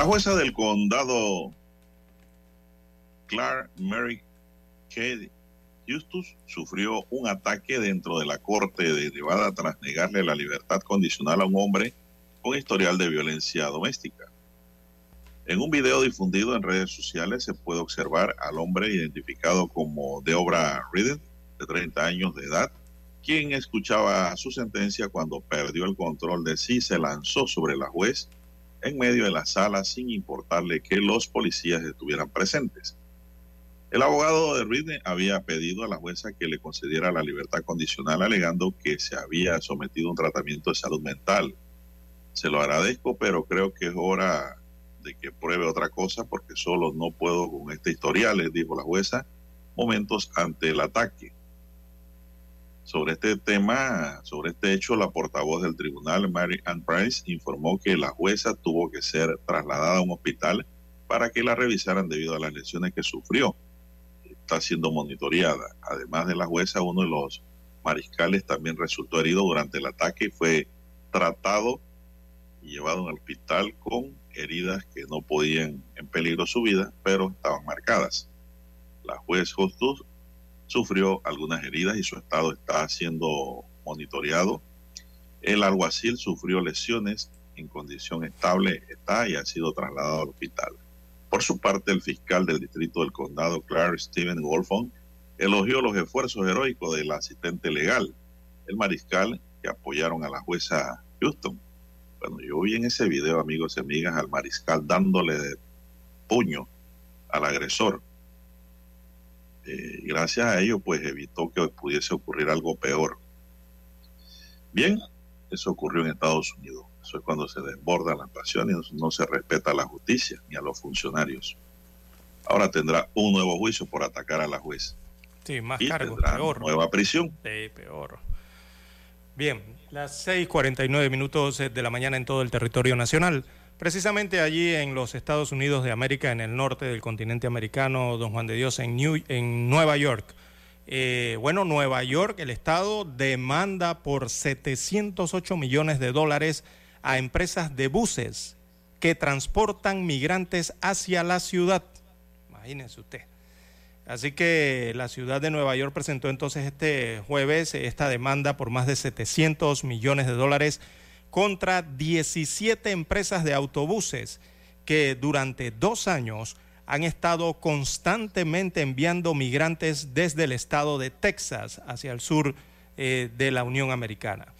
La jueza del condado Clark Mary K. Justus sufrió un ataque dentro de la corte de Nevada tras negarle la libertad condicional a un hombre con historial de violencia doméstica. En un video difundido en redes sociales se puede observar al hombre identificado como Deobra Reed, de 30 años de edad, quien escuchaba su sentencia cuando perdió el control de sí, se lanzó sobre la juez en medio de la sala sin importarle que los policías estuvieran presentes. El abogado de Ridley había pedido a la jueza que le concediera la libertad condicional alegando que se había sometido a un tratamiento de salud mental. Se lo agradezco, pero creo que es hora de que pruebe otra cosa porque solo no puedo con este historial, le dijo la jueza momentos ante el ataque. Sobre este tema, sobre este hecho, la portavoz del tribunal, Mary Ann Price, informó que la jueza tuvo que ser trasladada a un hospital para que la revisaran debido a las lesiones que sufrió. Está siendo monitoreada. Además de la jueza, uno de los mariscales también resultó herido durante el ataque y fue tratado y llevado al hospital con heridas que no podían en peligro su vida, pero estaban marcadas. La juez Hostus sufrió algunas heridas y su estado está siendo monitoreado. El alguacil sufrió lesiones en condición estable, está y ha sido trasladado al hospital. Por su parte, el fiscal del distrito del condado, Clark Steven Wolfon, elogió los esfuerzos heroicos del asistente legal, el mariscal que apoyaron a la jueza Houston. Bueno, yo vi en ese video, amigos y amigas, al mariscal dándole de puño al agresor eh, gracias a ello, pues evitó que pudiese ocurrir algo peor. Bien, eso ocurrió en Estados Unidos. Eso es cuando se desbordan las pasiones, no se respeta a la justicia ni a los funcionarios. Ahora tendrá un nuevo juicio por atacar a la juez. Sí, más y cargos, tendrá peor. nueva prisión. Sí, peor. Bien, las 6:49 minutos de la mañana en todo el territorio nacional. Precisamente allí en los Estados Unidos de América, en el norte del continente americano, don Juan de Dios, en, en Nueva York. Eh, bueno, Nueva York, el Estado demanda por 708 millones de dólares a empresas de buses que transportan migrantes hacia la ciudad. Imagínense usted. Así que la ciudad de Nueva York presentó entonces este jueves esta demanda por más de 700 millones de dólares contra 17 empresas de autobuses que durante dos años han estado constantemente enviando migrantes desde el estado de Texas hacia el sur eh, de la Unión Americana.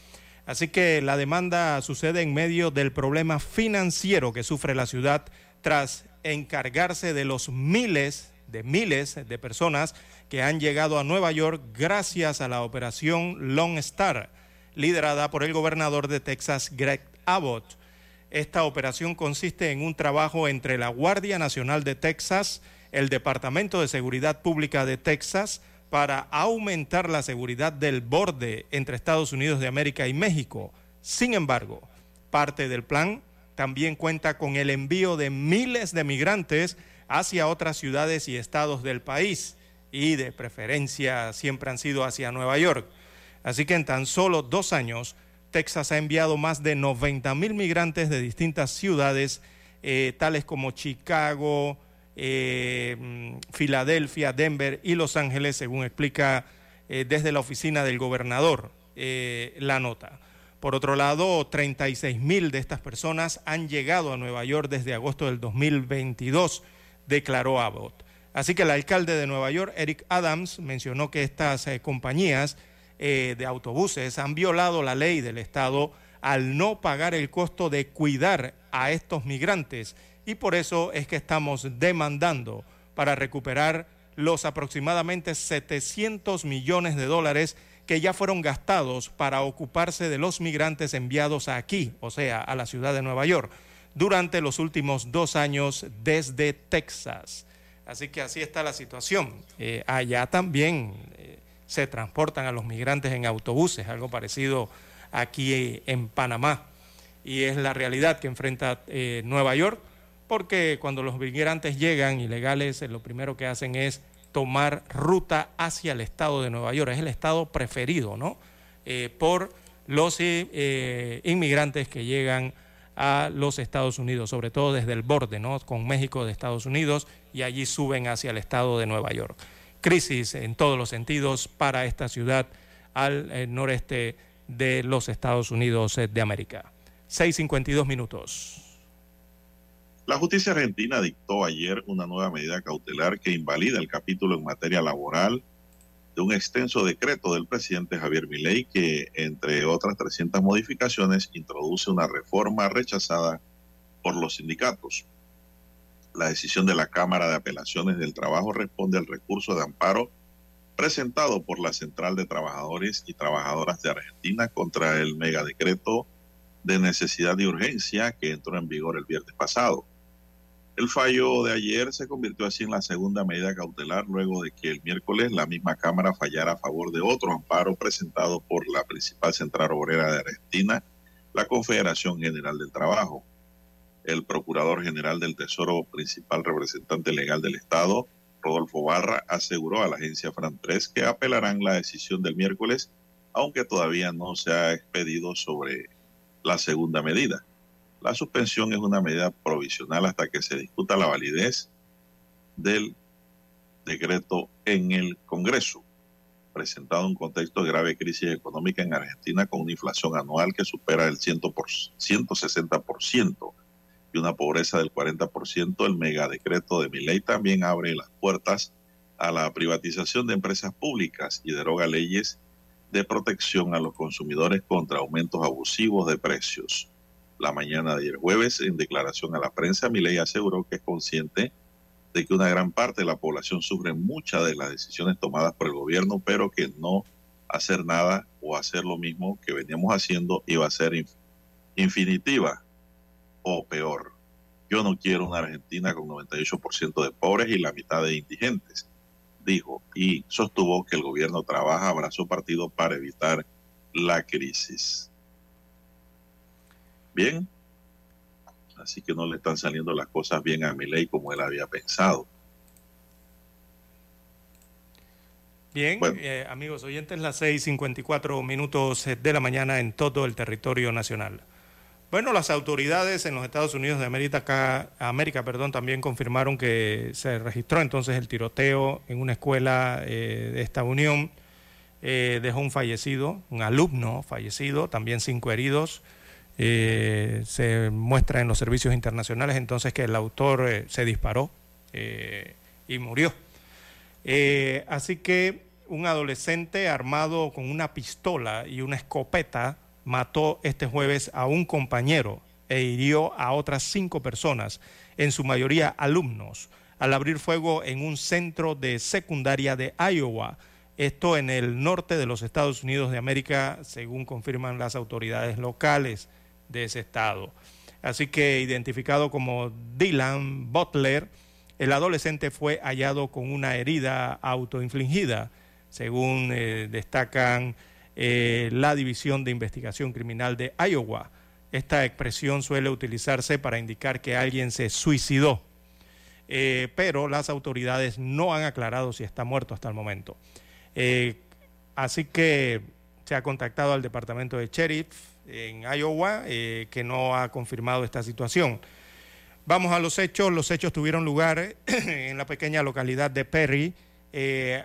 Así que la demanda sucede en medio del problema financiero que sufre la ciudad tras encargarse de los miles de miles de personas que han llegado a Nueva York gracias a la operación Lone Star liderada por el gobernador de Texas, Greg Abbott. Esta operación consiste en un trabajo entre la Guardia Nacional de Texas, el Departamento de Seguridad Pública de Texas, para aumentar la seguridad del borde entre Estados Unidos de América y México. Sin embargo, parte del plan también cuenta con el envío de miles de migrantes hacia otras ciudades y estados del país y de preferencia siempre han sido hacia Nueva York. Así que en tan solo dos años, Texas ha enviado más de 90 mil migrantes de distintas ciudades, eh, tales como Chicago, eh, mm, Filadelfia, Denver y Los Ángeles, según explica eh, desde la oficina del gobernador la nota. Por otro lado, 36 mil de estas personas han llegado a Nueva York desde agosto del 2022, declaró Abbott. Así que el alcalde de Nueva York, Eric Adams, mencionó que estas compañías eh, de autobuses han violado la ley del Estado al no pagar el costo de cuidar a estos migrantes y por eso es que estamos demandando para recuperar los aproximadamente 700 millones de dólares que ya fueron gastados para ocuparse de los migrantes enviados aquí, o sea, a la ciudad de Nueva York, durante los últimos dos años desde Texas. Así que así está la situación. Eh, allá también se transportan a los migrantes en autobuses, algo parecido aquí en Panamá. Y es la realidad que enfrenta eh, Nueva York, porque cuando los migrantes llegan ilegales, eh, lo primero que hacen es tomar ruta hacia el estado de Nueva York. Es el estado preferido, ¿no? Eh, por los inmigrantes que llegan a los Estados Unidos, sobre todo desde el borde, ¿no? Con México de Estados Unidos y allí suben hacia el estado de Nueva York crisis en todos los sentidos para esta ciudad al eh, noreste de los Estados Unidos eh, de América. 6.52 minutos. La justicia argentina dictó ayer una nueva medida cautelar que invalida el capítulo en materia laboral de un extenso decreto del presidente Javier Milei que, entre otras 300 modificaciones, introduce una reforma rechazada por los sindicatos. La decisión de la Cámara de Apelaciones del Trabajo responde al recurso de amparo presentado por la Central de Trabajadores y Trabajadoras de Argentina contra el megadecreto de necesidad y urgencia que entró en vigor el viernes pasado. El fallo de ayer se convirtió así en la segunda medida cautelar luego de que el miércoles la misma Cámara fallara a favor de otro amparo presentado por la principal central obrera de Argentina, la Confederación General del Trabajo el Procurador General del Tesoro, principal representante legal del Estado, Rodolfo Barra, aseguró a la agencia Fran 3 que apelarán la decisión del miércoles, aunque todavía no se ha expedido sobre la segunda medida. La suspensión es una medida provisional hasta que se discuta la validez del decreto en el Congreso, presentado en un contexto de grave crisis económica en Argentina con una inflación anual que supera el 100 por, 160% y una pobreza del 40%, el megadecreto de mi ley también abre las puertas a la privatización de empresas públicas y deroga leyes de protección a los consumidores contra aumentos abusivos de precios. La mañana de ayer jueves, en declaración a la prensa, ley aseguró que es consciente de que una gran parte de la población sufre muchas de las decisiones tomadas por el gobierno, pero que no hacer nada o hacer lo mismo que veníamos haciendo iba a ser infinitiva o peor. Yo no quiero una Argentina con 98% de pobres y la mitad de indigentes, dijo, y sostuvo que el gobierno trabaja abrazó partido para evitar la crisis. Bien, Así que no le están saliendo las cosas bien a Milei como él había pensado. Bien, eh, amigos oyentes, las 6:54 minutos de la mañana en todo el territorio nacional. Bueno, las autoridades en los Estados Unidos de América, América perdón, también confirmaron que se registró entonces el tiroteo en una escuela eh, de esta unión. Eh, dejó un fallecido, un alumno fallecido, también cinco heridos. Eh, se muestra en los servicios internacionales entonces que el autor se disparó y murió. así que un adolescente armado con una pistola y una escopeta mató este jueves a un compañero e hirió a otras cinco personas, en su mayoría alumnos, al abrir fuego en un centro de secundaria de Iowa, esto en el norte de los Estados Unidos de América, según confirman las autoridades locales de ese estado. Así que identificado como Dylan Butler, el adolescente fue hallado con una herida autoinfligida, según eh, destacan eh, la División de Investigación Criminal de Iowa. Esta expresión suele utilizarse para indicar que alguien se suicidó, eh, pero las autoridades no han aclarado si está muerto hasta el momento. Eh, así que se ha contactado al departamento de sheriff en Iowa, que no ha confirmado esta situación. Vamos a los hechos. Los hechos tuvieron lugar en la pequeña localidad de Perry,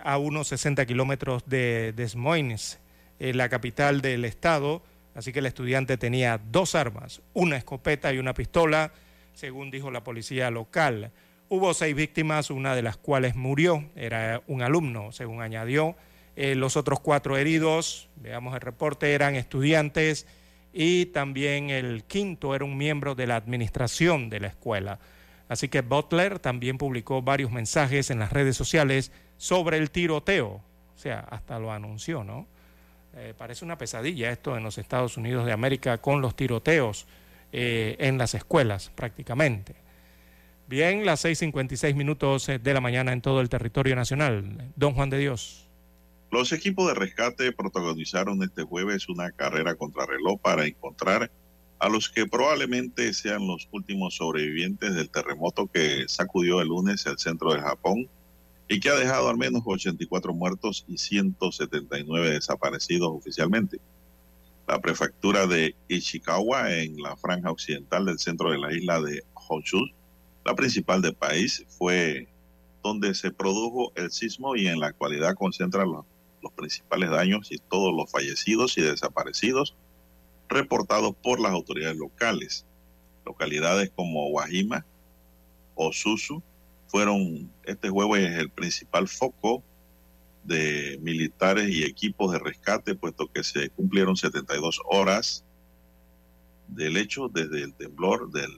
a unos 60 kilómetros de Des Moines, en la capital del estado, así que el estudiante tenía dos armas, una escopeta y una pistola, según dijo la policía local. Hubo seis víctimas, una de las cuales murió, era un alumno, según añadió. Eh, los otros cuatro heridos, veamos el reporte, eran estudiantes y también el quinto era un miembro de la administración de la escuela. Así que Butler también publicó varios mensajes en las redes sociales sobre el tiroteo, o sea, hasta lo anunció, ¿no? Eh, parece una pesadilla esto en los Estados Unidos de América con los tiroteos eh, en las escuelas prácticamente. Bien, las 6.56 minutos de la mañana en todo el territorio nacional. Don Juan de Dios. Los equipos de rescate protagonizaron este jueves una carrera contrarreloj para encontrar a los que probablemente sean los últimos sobrevivientes del terremoto que sacudió el lunes el centro del Japón y que ha dejado al menos 84 muertos y 179 desaparecidos oficialmente. La prefectura de Ishikawa, en la franja occidental del centro de la isla de Honshu, la principal del país, fue donde se produjo el sismo y en la actualidad concentra los, principales daños y todos los fallecidos y desaparecidos reportados por las autoridades locales. Localidades como Wajima, Osusu, fueron, este juego es el principal foco de militares y equipos de rescate, puesto que se cumplieron 72 horas del hecho desde el temblor del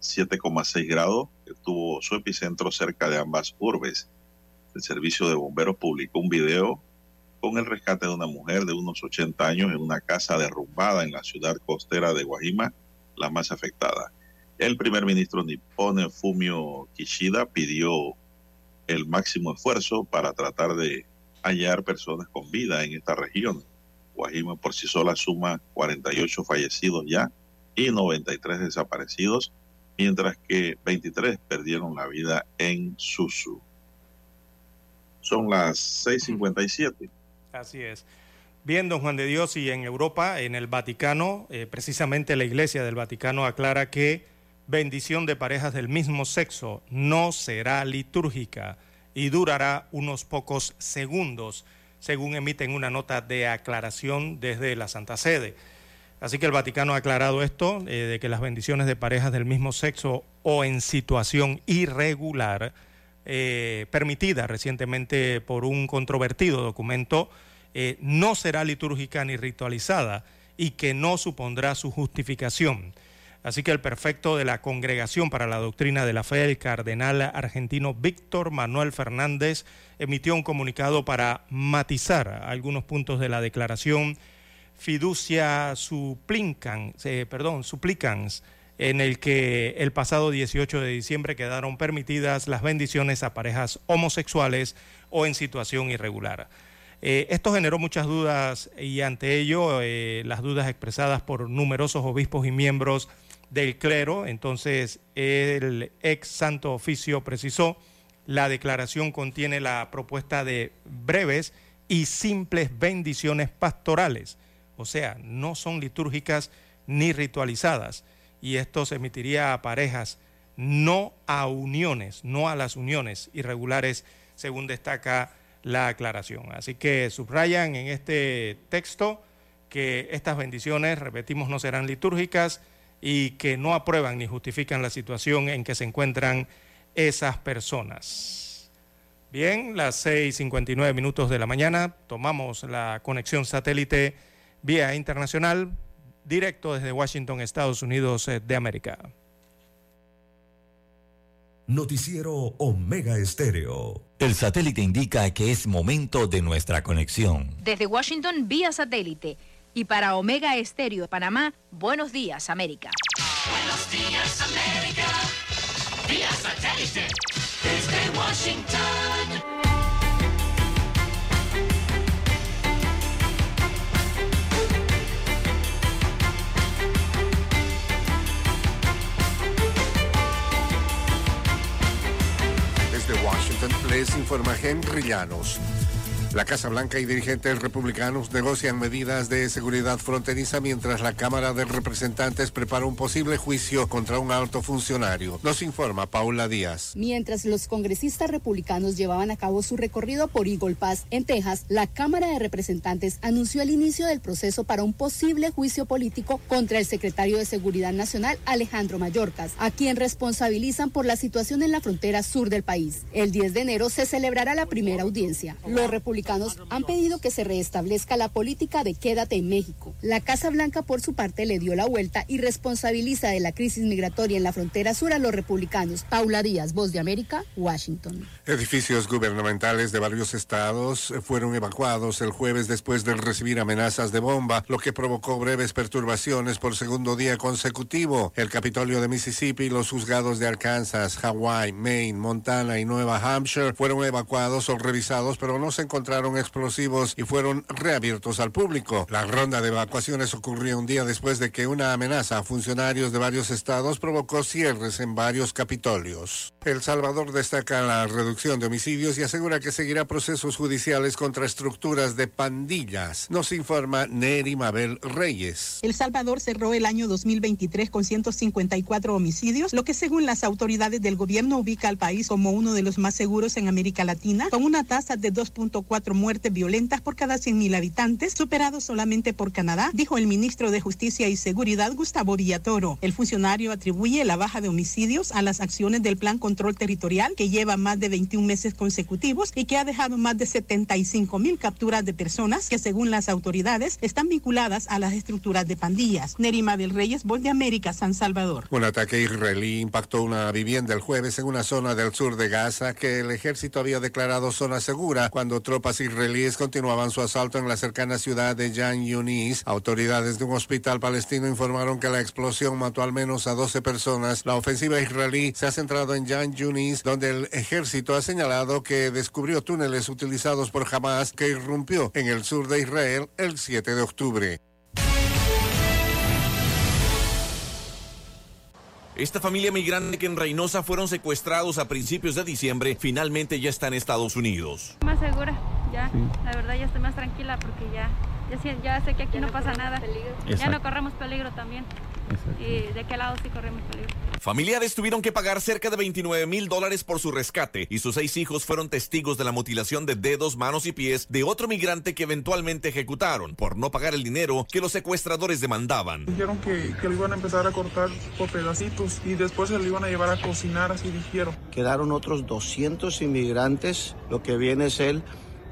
7,6 grados que tuvo su epicentro cerca de ambas urbes. El servicio de bomberos publicó un video con el rescate de una mujer de unos 80 años en una casa derrumbada en la ciudad costera de Guajima, la más afectada. El primer ministro nipone Fumio Kishida pidió el máximo esfuerzo para tratar de hallar personas con vida en esta región. Guajima por sí sola suma 48 fallecidos ya y 93 desaparecidos, mientras que 23 perdieron la vida en Susu. Son las 6:57. Así es. Bien, don Juan de Dios, y en Europa, en el Vaticano, eh, precisamente la Iglesia del Vaticano aclara que bendición de parejas del mismo sexo no será litúrgica y durará unos pocos segundos, según emiten una nota de aclaración desde la Santa Sede. Así que el Vaticano ha aclarado esto, eh, de que las bendiciones de parejas del mismo sexo o en situación irregular, eh, permitida recientemente por un controvertido documento, eh, no será litúrgica ni ritualizada y que no supondrá su justificación. Así que el perfecto de la Congregación para la Doctrina de la Fe, el cardenal argentino Víctor Manuel Fernández, emitió un comunicado para matizar algunos puntos de la declaración fiducia suplican, eh, perdón, suplicans, en el que el pasado 18 de diciembre quedaron permitidas las bendiciones a parejas homosexuales o en situación irregular. Eh, esto generó muchas dudas y ante ello eh, las dudas expresadas por numerosos obispos y miembros del clero. Entonces, el ex santo oficio precisó, la declaración contiene la propuesta de breves y simples bendiciones pastorales, o sea, no son litúrgicas ni ritualizadas, y esto se emitiría a parejas, no a uniones, no a las uniones irregulares, según destaca la aclaración. Así que subrayan en este texto que estas bendiciones, repetimos, no serán litúrgicas y que no aprueban ni justifican la situación en que se encuentran esas personas. Bien, las 6.59 minutos de la mañana, tomamos la conexión satélite vía internacional, directo desde Washington, Estados Unidos eh, de América. Noticiero Omega Estéreo. El satélite indica que es momento de nuestra conexión. Desde Washington, vía satélite. Y para Omega Estéreo de Panamá, buenos días, América. Buenos días, América. Vía satélite. Desde Washington. Desde Washington les informa Henry Llanos. La Casa Blanca y dirigentes republicanos negocian medidas de seguridad fronteriza mientras la Cámara de Representantes prepara un posible juicio contra un alto funcionario. Nos informa Paula Díaz. Mientras los congresistas republicanos llevaban a cabo su recorrido por Eagle Pass, en Texas, la Cámara de Representantes anunció el inicio del proceso para un posible juicio político contra el secretario de Seguridad Nacional, Alejandro Mayorkas, a quien responsabilizan por la situación en la frontera sur del país. El 10 de enero se celebrará la primera audiencia. Los republicanos han pedido que se restablezca la política de quédate en México. La Casa Blanca, por su parte, le dio la vuelta y responsabiliza de la crisis migratoria en la frontera sur a los republicanos. Paula Díaz, Voz de América, Washington. Edificios gubernamentales de varios estados fueron evacuados el jueves después de recibir amenazas de bomba, lo que provocó breves perturbaciones por segundo día consecutivo. El Capitolio de Mississippi, los juzgados de Arkansas, Hawaii, Maine, Montana y Nueva Hampshire fueron evacuados o revisados, pero no se encontraron explosivos y fueron reabiertos al público. La ronda de evacuaciones ocurrió un día después de que una amenaza a funcionarios de varios estados provocó cierres en varios capitolios. El Salvador destaca la reducción de homicidios y asegura que seguirá procesos judiciales contra estructuras de pandillas. Nos informa Neri Mabel Reyes. El Salvador cerró el año 2023 con 154 homicidios, lo que según las autoridades del gobierno ubica al país como uno de los más seguros en América Latina, con una tasa de 2.4 muertes violentas por cada 100.000 habitantes, superado solamente por Canadá, dijo el ministro de Justicia y Seguridad Gustavo Villatoro. El funcionario atribuye la baja de homicidios a las acciones del Plan Control Territorial, que lleva más de 21 meses consecutivos y que ha dejado más de 75 mil capturas de personas que, según las autoridades, están vinculadas a las estructuras de pandillas. Nerima del Reyes, Voz de América, San Salvador. Un ataque israelí impactó una vivienda el jueves en una zona del sur de Gaza que el ejército había declarado zona segura cuando tropas israelíes continuaban su asalto en la cercana ciudad de Jan Yunis. Autoridades de un hospital palestino informaron que la explosión mató al menos a 12 personas. La ofensiva israelí se ha centrado en Jan Yunis, donde el ejército ha señalado que descubrió túneles utilizados por Hamas que irrumpió en el sur de Israel el 7 de octubre. Esta familia migrante que en Reynosa fueron secuestrados a principios de diciembre finalmente ya está en Estados Unidos. Más segura, ya. La verdad ya estoy más tranquila porque ya, ya, sé- ya sé que aquí no, pasa nada. Ya no corremos peligro también. Y de qué lado sí corremos peligro. Familiares tuvieron que pagar cerca de 29 mil dólares por su rescate y sus seis hijos fueron testigos de la mutilación de dedos, manos y pies de otro migrante que eventualmente ejecutaron por no pagar el dinero que los secuestradores demandaban. Dijeron que, que lo iban a empezar a cortar por pedacitos y después se lo iban a llevar a cocinar, así dijeron. Quedaron otros 200 inmigrantes, lo que viene es el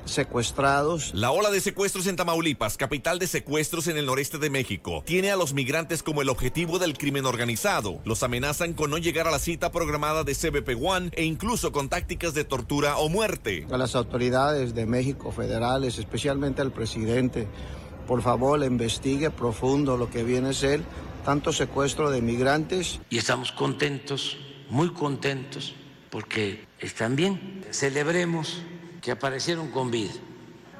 secuestrados. La ola de secuestros en Tamaulipas, capital de secuestros en el noreste de México, tiene a los migrantes como el objetivo del crimen organizado. Los amenazan con no llegar a la cita programada de CBP One e incluso con tácticas de tortura o muerte. A las autoridades de México federales, especialmente al presidente, por favor, investigue profundo lo que viene a ser tanto secuestro de migrantes. y estamos contentos, muy contentos, porque están bien. Celebremos que aparecieron con vida.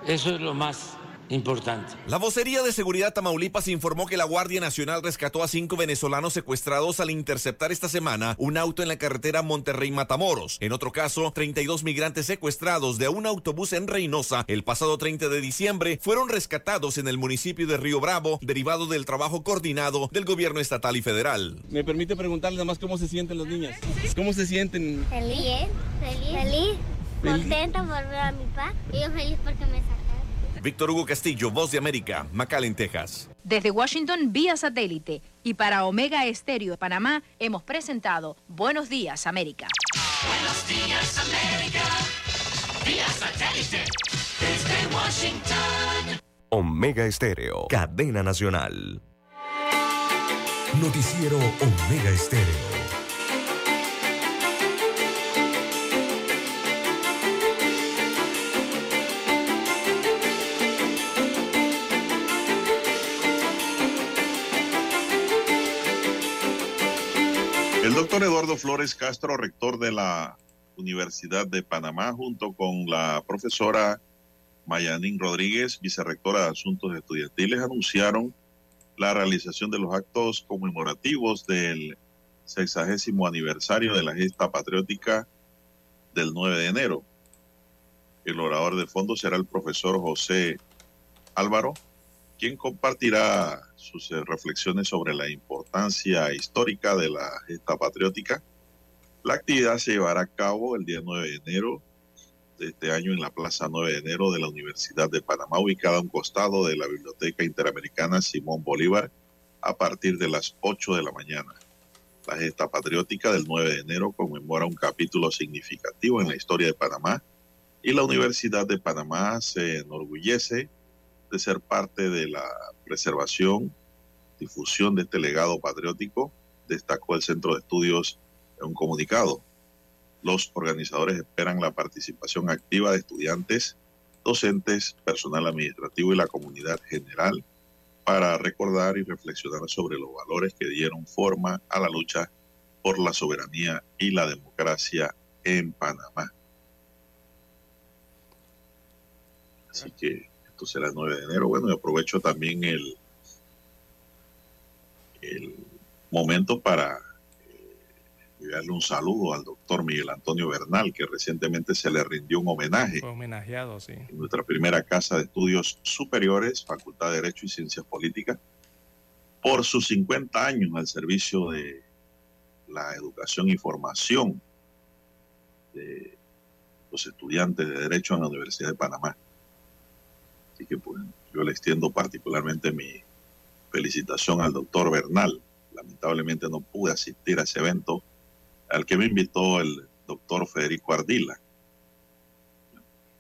Eso es lo más importante. La vocería de seguridad Tamaulipas informó que la Guardia Nacional rescató a cinco venezolanos secuestrados al interceptar esta semana un auto en la carretera Monterrey-Matamoros. En otro caso, 32 migrantes secuestrados de un autobús en Reynosa el pasado 30 de diciembre fueron rescatados en el municipio de Río Bravo, derivado del trabajo coordinado del gobierno estatal y federal. ¿Me permite preguntarle nada más cómo se sienten las niñas? ¿Cómo se sienten? Feliz, feliz, feliz, contenta por ver a mi papá y yo feliz porque me sacaron. Víctor Hugo Castillo, Voz de América, McAllen, Texas. Desde Washington vía satélite y para Omega Estéreo de Panamá hemos presentado Buenos Días América. Buenos días, América. Vía satélite. Desde Washington. Omega Estéreo, cadena nacional. Noticiero Omega Estéreo. Doctor Eduardo Flores Castro, rector de la Universidad de Panamá, junto con la profesora Mayanín Rodríguez, vicerrectora de Asuntos Estudiantiles, anunciaron la realización de los actos conmemorativos del sexagésimo aniversario de la gesta patriótica del 9 de enero. El orador de fondo será el profesor José Álvaro, quien compartirá sus eh, reflexiones sobre la importancia histórica de la gesta patriótica. La actividad se llevará a cabo el día 9 de enero de este año en la Plaza 9 de enero de la Universidad de Panamá, ubicada a un costado de la Biblioteca Interamericana Simón Bolívar, a partir de las 8 de la mañana. La gesta patriótica del 9 de enero conmemora un capítulo significativo en la historia de Panamá y la Universidad de Panamá se enorgullece de ser parte de la preservación, difusión de este legado patriótico, destacó el Centro de Estudios en un comunicado. Los organizadores esperan la participación activa de estudiantes, docentes, personal administrativo y la comunidad general para recordar y reflexionar sobre los valores que dieron forma a la lucha por la soberanía y la democracia en Panamá. Así que esto será el 9 de enero. Bueno, y aprovecho también el, el momento para eh, enviarle un saludo al doctor Miguel Antonio Bernal, que recientemente se le rindió un homenaje Fue homenajeado, sí. en nuestra primera casa de estudios superiores, Facultad de Derecho y Ciencias Políticas, por sus 50 años al servicio de la educación y formación de los estudiantes de Derecho en la Universidad de Panamá. Así que pues, yo le extiendo particularmente mi felicitación al doctor Bernal. Lamentablemente no pude asistir a ese evento al que me invitó el doctor Federico Ardila.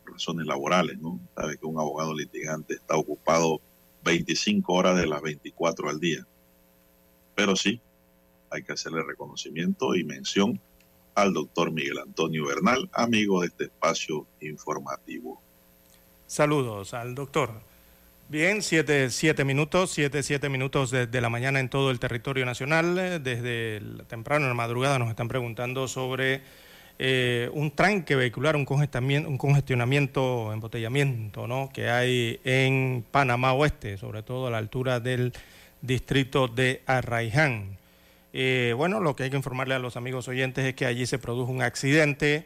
Razones laborales, ¿no? Sabe que un abogado litigante está ocupado 25 horas de las 24 al día. Pero sí, hay que hacerle reconocimiento y mención al doctor Miguel Antonio Bernal, amigo de este espacio informativo. Saludos al doctor. Bien, siete, siete minutos, siete, siete minutos de, la mañana en todo el territorio nacional. Eh, Desde temprano en la madrugada nos están preguntando sobre eh, un tranque vehicular, un congestionamiento, un congestionamiento, embotellamiento, ¿no? que hay en Panamá Oeste, sobre todo a la altura del distrito de Arraiján. Eh, bueno, lo que hay que informarle a los amigos oyentes es que allí se produjo un accidente,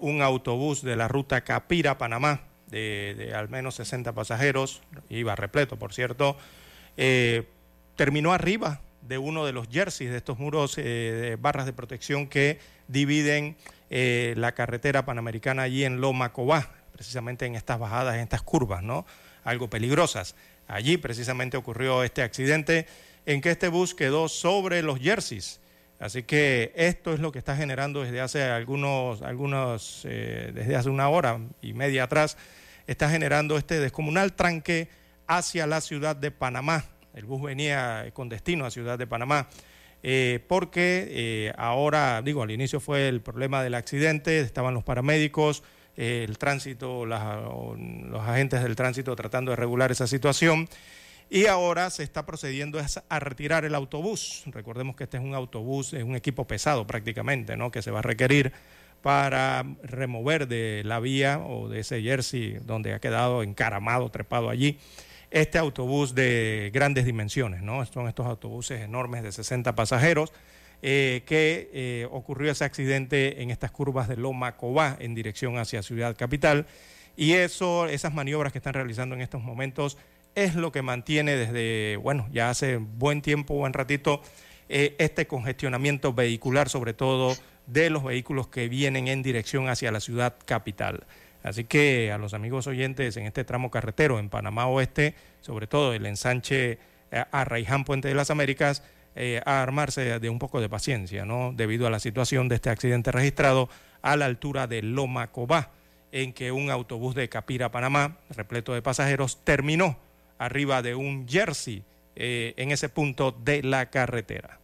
un autobús de la ruta Capira, Panamá, de, al menos 60 pasajeros, iba repleto, por cierto, eh, terminó arriba de uno de los jerseys de estos muros eh, de barras de protección que dividen eh, la carretera panamericana allí en Loma Cobá, precisamente en estas bajadas, en estas curvas, ¿no? Algo peligrosas. Allí precisamente ocurrió este accidente en que este bus quedó sobre los jerseys. Así que esto es lo que está generando desde hace algunos, algunos eh, desde hace una hora y media atrás, está generando este descomunal tranque hacia la ciudad de Panamá. El bus venía con destino a Ciudad de Panamá. eh, porque eh, ahora, digo, al inicio fue el problema del accidente, estaban los paramédicos, el tránsito, los agentes del tránsito tratando de regular esa situación. Y ahora se está procediendo a retirar el autobús. Recordemos que este es un autobús, es un equipo pesado prácticamente, ¿no? Que se va a requerir para remover de la vía o de ese jersey donde ha quedado encaramado, trepado allí, este autobús de grandes dimensiones, ¿no? Son estos autobuses enormes de 60 pasajeros, eh, que eh, ocurrió ese accidente en estas curvas de Loma Cobá en dirección hacia Ciudad Capital. Y eso, esas maniobras que están realizando en estos momentos es lo que mantiene desde, bueno, ya hace buen tiempo, buen ratito, eh, este congestionamiento vehicular, sobre todo de los vehículos que vienen en dirección hacia la ciudad capital. Así que a los amigos oyentes en este tramo carretero en Panamá Oeste, sobre todo el ensanche eh, a Raiján Puente de las Américas, eh, a armarse de un poco de paciencia, ¿no? Debido a la situación de este accidente registrado a la altura de Loma Cobá, en que un autobús de Capira, Panamá, repleto de pasajeros, terminó arriba de un jersey eh, en ese punto de la carretera.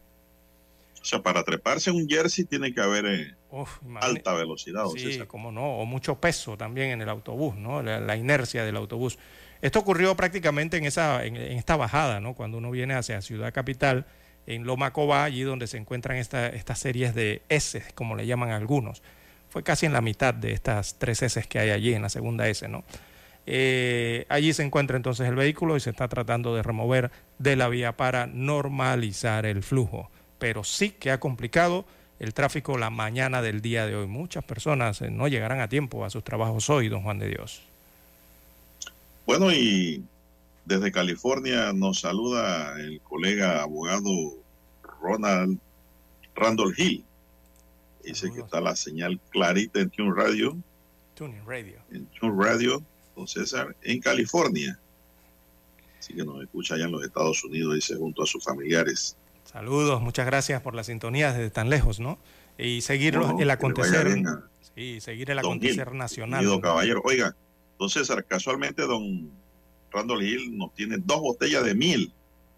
O sea, para treparse un jersey tiene que haber eh, Uf, alta velocidad. Sí, César. como no, o mucho peso también en el autobús, ¿no? La, la inercia del autobús. Esto ocurrió prácticamente en, esa, en, en esta bajada, ¿no? Cuando uno viene hacia Ciudad Capital, en Loma Cobá, allí donde se encuentran esta- estas series de S, como le llaman algunos. Fue casi en la mitad de estas tres S que hay allí, en la segunda S, ¿no? Eh, allí se encuentra entonces el vehículo y se está tratando de remover de la vía para normalizar el flujo. Pero sí que ha complicado el tráfico la mañana del día de hoy. Muchas personas eh, no llegarán a tiempo a sus trabajos hoy, don Juan de Dios. Bueno, y desde California nos saluda el colega abogado Ronald Randall Hill. Dice que está la señal clarita en Tune Radio, Tuning Radio. en Tune Radio, don César, en California. Así que nos escucha allá en los Estados Unidos, dice, junto a sus familiares. Saludos, muchas gracias por la sintonía desde tan lejos, ¿no? Y seguir el acontecer, a sí, seguir el Don acontecer Gil, nacional. ¿no? caballero, oiga, don César, casualmente don Randall Hill nos tiene dos botellas de miel,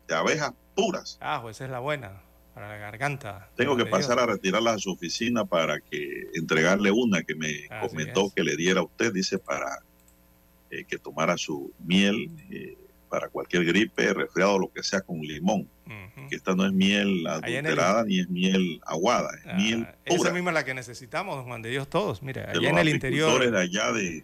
de abejas puras. Ah, pues esa es la buena, para la garganta. Tengo que Dios. pasar a retirarlas a su oficina para que entregarle una que me Así comentó es. que le diera a usted, dice, para eh, que tomara su miel eh, para cualquier gripe, resfriado, lo que sea con limón. Que esta no es miel el- adulterada ni es miel aguada, es miel Esa pura. misma es la que necesitamos, don Juan de Dios, todos. Mire, allá en el interior. de allá de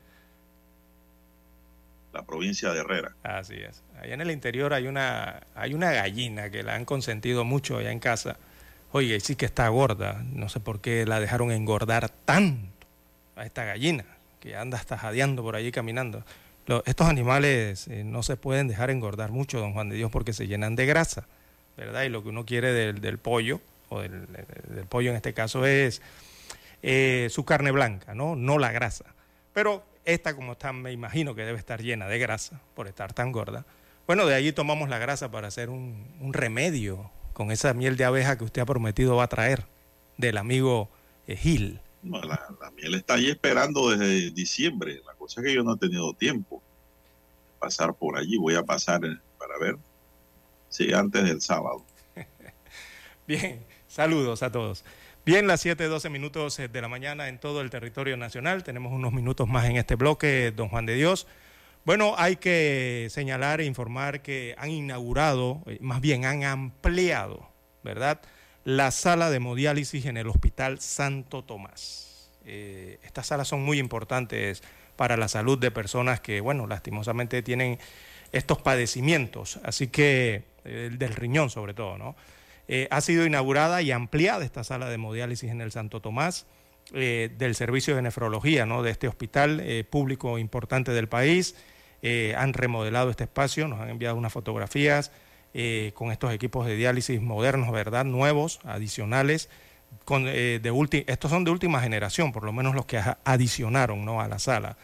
la provincia de Herrera. Así es. Allá en el interior hay una, hay una gallina que la han consentido mucho allá en casa. Oye, sí que está gorda. No sé por qué la dejaron engordar tanto a esta gallina, que anda hasta jadeando por allí caminando. Estos animales eh, no se pueden dejar engordar mucho, don Juan de Dios, porque se llenan de grasa, ¿verdad? Y lo que uno quiere del, pollo, o del, pollo en este caso, es eh, su carne blanca, ¿no? No la grasa. Pero esta, como está, me imagino que debe estar llena de grasa por estar tan gorda. Bueno, de allí tomamos la grasa para hacer un, un remedio con esa miel de abeja que usted ha prometido va a traer del amigo eh, Gil. No, la, la miel está ahí esperando desde diciembre. Cosa que yo no he tenido tiempo de pasar por allí. Voy a pasar eh, para ver si antes del sábado. Bien, saludos a todos. Bien, las 7:12 minutos eh, de la mañana en todo el territorio nacional. Tenemos unos minutos más en este bloque, don Juan de Dios. Bueno, hay que señalar e informar que han inaugurado, eh, más bien han ampliado, ¿verdad? La sala de hemodiálisis en el Hospital Santo Tomás. Estas salas son muy importantes para la salud de personas que, bueno, lastimosamente tienen estos padecimientos, así que eh, del riñón sobre todo, ¿no? Eh, ha sido inaugurada y ampliada esta sala de hemodiálisis en el Santo Tomás eh, del servicio de nefrología ¿no? de este hospital público importante del país. Han remodelado este espacio, nos han enviado unas fotografías con estos equipos de diálisis modernos, ¿verdad? Nuevos, adicionales. Con, eh, de ulti- estos son de última generación, por lo menos los que adicionaron ¿no? a la sala.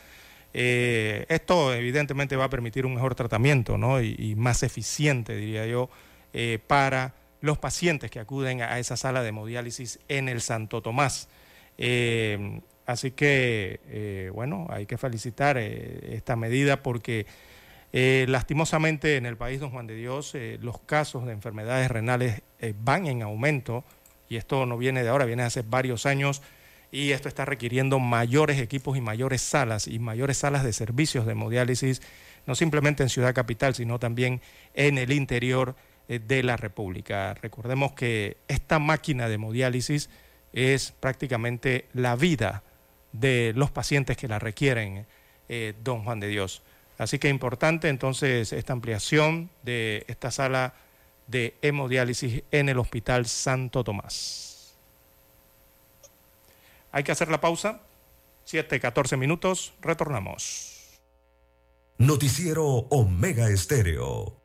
Eh, esto evidentemente va a permitir un mejor tratamiento ¿no? y, más eficiente, diría yo, eh, para los pacientes que acuden a esa sala de hemodiálisis en el Santo Tomás. Eh, así que, bueno, hay que felicitar esta medida porque lastimosamente en el país, don Juan de Dios, los casos de enfermedades renales van en aumento y esto no viene de ahora, viene de hace varios años y esto está requiriendo mayores equipos y mayores salas y mayores salas de servicios de hemodiálisis, no simplemente en Ciudad Capital, sino también en el interior eh, de la República. Recordemos que esta máquina de hemodiálisis es prácticamente la vida de los pacientes que la requieren, eh, don Juan de Dios. Así que importante entonces esta ampliación de esta sala de hemodiálisis en el Hospital Santo Tomás. Hay que hacer la pausa. 7, 14 minutos. Retornamos. Noticiero Omega Estéreo.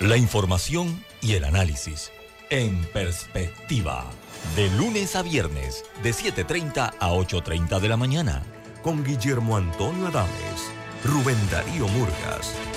La información y el análisis en perspectiva. De lunes a viernes, de 7.30 a 8.30 de la mañana. Con Guillermo Antonio Adames, Rubén Darío Murgas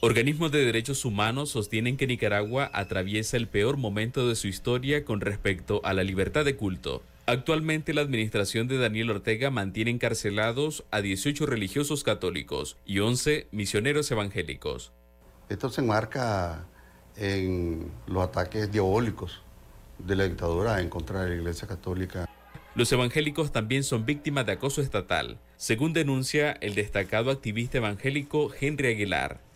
Organismos de derechos humanos sostienen que Nicaragua atraviesa el peor momento de su historia con respecto a la libertad de culto. Actualmente la administración de Daniel Ortega mantiene encarcelados a 18 religiosos católicos y 11 misioneros evangélicos. Esto se enmarca en los ataques diabólicos de la dictadura en contra de la Iglesia Católica. Los evangélicos también son víctimas de acoso estatal, según denuncia el destacado activista evangélico Henry Aguilar.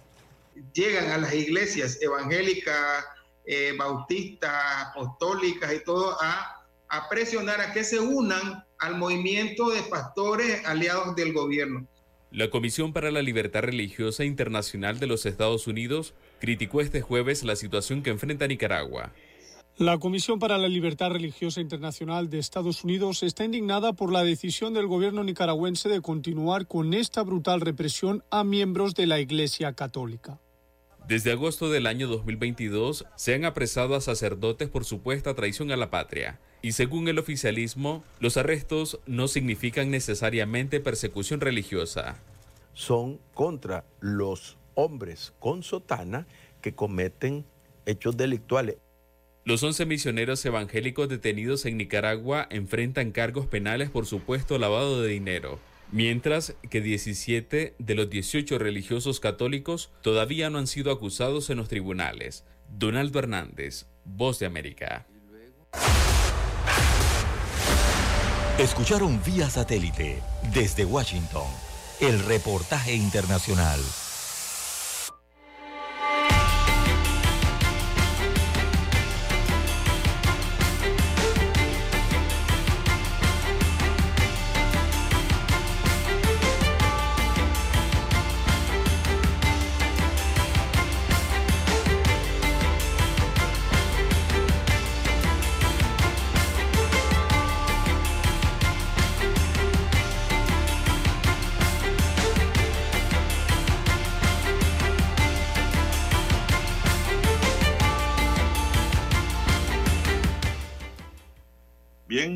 Llegan a las iglesias evangélicas, eh, bautistas, apostólicas y todo a, a presionar a que se unan al movimiento de pastores aliados del gobierno. La Comisión para la Libertad Religiosa Internacional de los Estados Unidos criticó este jueves la situación que enfrenta Nicaragua. La Comisión para la Libertad Religiosa Internacional de Estados Unidos está indignada por la decisión del gobierno nicaragüense de continuar con esta brutal represión a miembros de la Iglesia Católica. Desde agosto del año 2022 se han apresado a sacerdotes por supuesta traición a la patria. Y según el oficialismo, los arrestos no significan necesariamente persecución religiosa. Son contra los hombres con sotana que cometen hechos delictuales. Los 11 misioneros evangélicos detenidos en Nicaragua enfrentan cargos penales por supuesto lavado de dinero, mientras que 17 de los 18 religiosos católicos todavía no han sido acusados en los tribunales. Donaldo Hernández, Voz de América. Escucharon vía satélite desde Washington el reportaje internacional.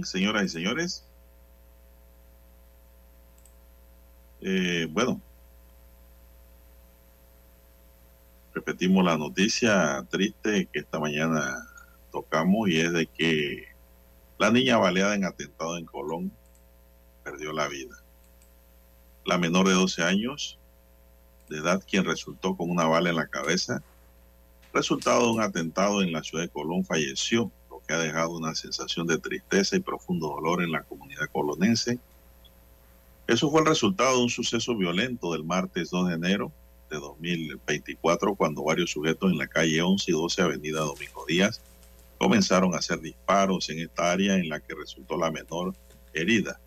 Señoras y señores. Eh, bueno, repetimos la noticia triste que esta mañana tocamos y es de que la niña baleada en atentado en Colón perdió la vida. La menor de 12 años de edad, quien resultó con una bala en la cabeza, resultado de un atentado en la ciudad de Colón, falleció que ha dejado una sensación de tristeza y profundo dolor en la comunidad colonense. Eso fue el resultado de un suceso violento del martes 2 de enero de 2024, cuando varios sujetos en la calle 11 y 12 Avenida Domingo Díaz comenzaron a hacer disparos en esta área en la que resultó la menor herida,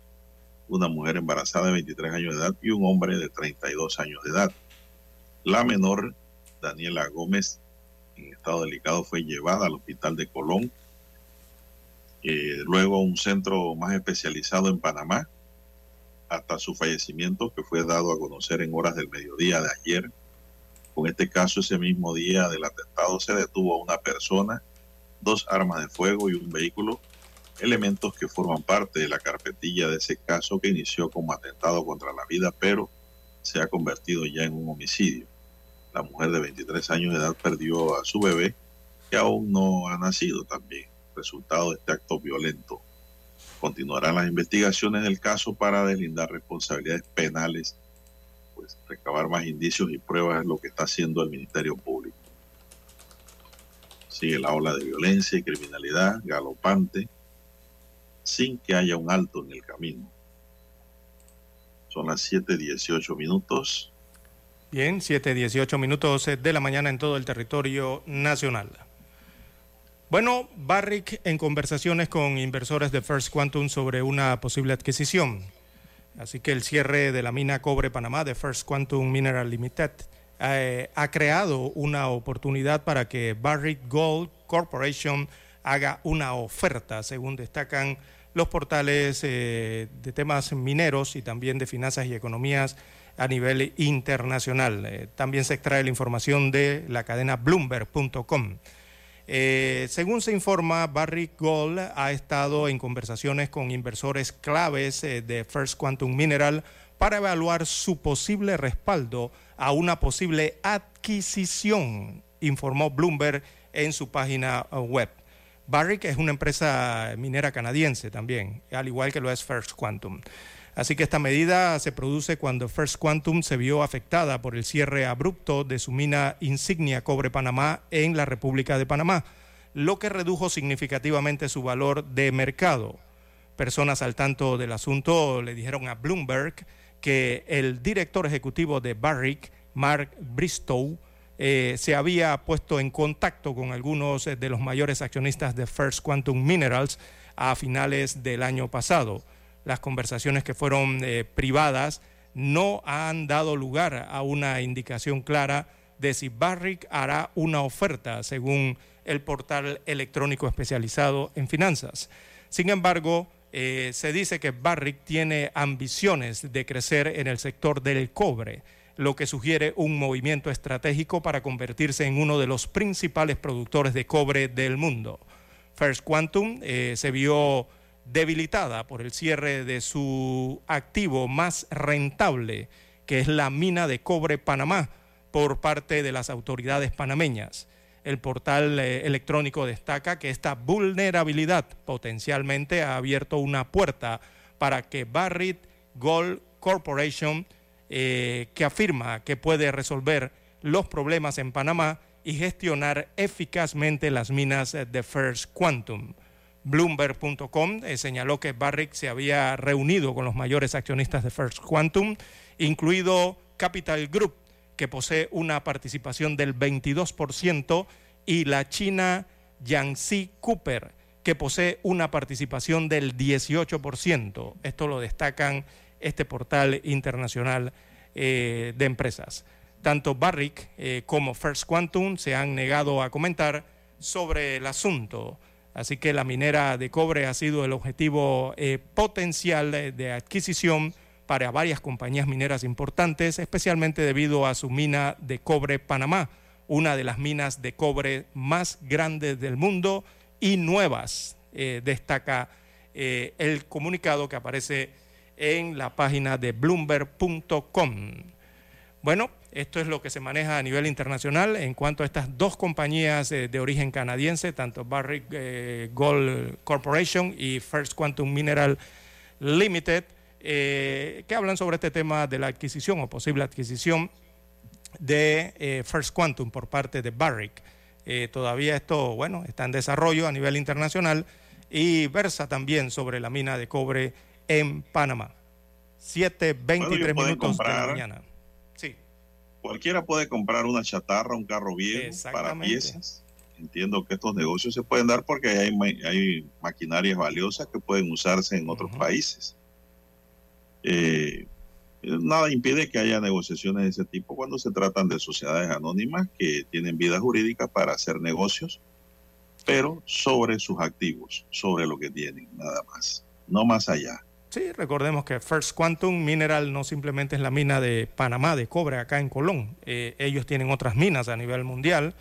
una mujer embarazada de 23 años de edad y un hombre de 32 años de edad. La menor, Daniela Gómez, en estado delicado, fue llevada al hospital de Colón eh, luego un centro más especializado en Panamá, hasta su fallecimiento que fue dado a conocer en horas del mediodía de ayer. Con este caso, ese mismo día del atentado se detuvo a una persona, dos armas de fuego y un vehículo, elementos que forman parte de la carpetilla de ese caso que inició como atentado contra la vida, pero se ha convertido ya en un homicidio. La mujer de 23 años de edad perdió a su bebé, que aún no ha nacido también resultado de este acto violento. continuarán las investigaciones del caso para deslindar responsabilidades penales, pues recabar más indicios y pruebas es lo que está haciendo el Ministerio Público. Sigue la ola de violencia y criminalidad galopante sin que haya un alto en el camino. Son las 7:18 minutos. Bien, 7:18 minutos de la mañana en todo el territorio nacional. Bueno, Barrick en conversaciones con inversores de First Quantum sobre una posible adquisición. Así que el cierre de la mina Cobre Panamá de First Quantum Mineral Limited eh, ha creado una oportunidad para que Barrick Gold Corporation haga una oferta, según destacan los portales eh, de temas mineros y también de finanzas y economías a nivel internacional. Eh, también se extrae la información de la cadena bloomberg.com. Eh, según se informa, Barrick Gold ha estado en conversaciones con inversores claves eh, de First Quantum Mineral para evaluar su posible respaldo a una posible adquisición, informó Bloomberg en su página web. Barrick es una empresa minera canadiense también, al igual que lo es First Quantum. Así que esta medida se produce cuando First Quantum se vio afectada por el cierre abrupto de su mina insignia Cobre Panamá en la República de Panamá, lo que redujo significativamente su valor de mercado. Personas al tanto del asunto le dijeron a Bloomberg que el director ejecutivo de Barrick, Mark Bristow, eh, se había puesto en contacto con algunos de los mayores accionistas de First Quantum Minerals a finales del año pasado las conversaciones que fueron eh, privadas no han dado lugar a una indicación clara de si Barrick hará una oferta, según el portal electrónico especializado en finanzas. Sin embargo, eh, se dice que Barrick tiene ambiciones de crecer en el sector del cobre, lo que sugiere un movimiento estratégico para convertirse en uno de los principales productores de cobre del mundo. First Quantum eh, se vio debilitada por el cierre de su activo más rentable, que es la mina de cobre Panamá, por parte de las autoridades panameñas. El portal eh, electrónico destaca que esta vulnerabilidad potencialmente ha abierto una puerta para que Barrick Gold Corporation, eh, que afirma que puede resolver los problemas en Panamá y gestionar eficazmente las minas de First Quantum. Bloomberg.com eh, señaló que Barrick se había reunido con los mayores accionistas de First Quantum, incluido Capital Group, que posee una participación del 22%, y la china Yangtze Cooper, que posee una participación del 18%. Esto lo destacan este portal internacional eh, de empresas. Tanto Barrick eh, como First Quantum se han negado a comentar sobre el asunto. Así que la minera de cobre ha sido el objetivo eh, potencial de, adquisición para varias compañías mineras importantes, especialmente debido a su mina de cobre Panamá, una de las minas de cobre más grandes del mundo y nuevas, eh, destaca eh, el comunicado que aparece en la página de bloomberg.com. Bueno, esto es lo que se maneja a nivel internacional en cuanto a estas dos compañías de origen canadiense, tanto Barrick eh, Gold Corporation y First Quantum Mineral Limited, eh, que hablan sobre este tema de la adquisición o posible adquisición de eh, First Quantum por parte de Barrick. todavía esto, bueno, está en desarrollo a nivel internacional y versa también sobre la mina de cobre en Panamá. 7.23 minutos de la mañana cualquiera puede comprar una chatarra, un carro viejo para piezas. Entiendo que estos negocios se pueden dar porque hay, hay maquinarias valiosas que pueden usarse en otros países. Eh, nada impide que haya negociaciones de ese tipo cuando se tratan de sociedades anónimas que tienen vida jurídica para hacer negocios, pero sobre sus activos, sobre lo que tienen, nada más, no más allá. Sí, recordemos que First Quantum Mineral no simplemente es la mina de Panamá de cobre acá en Colón. Eh, ellos tienen otras minas a nivel mundial.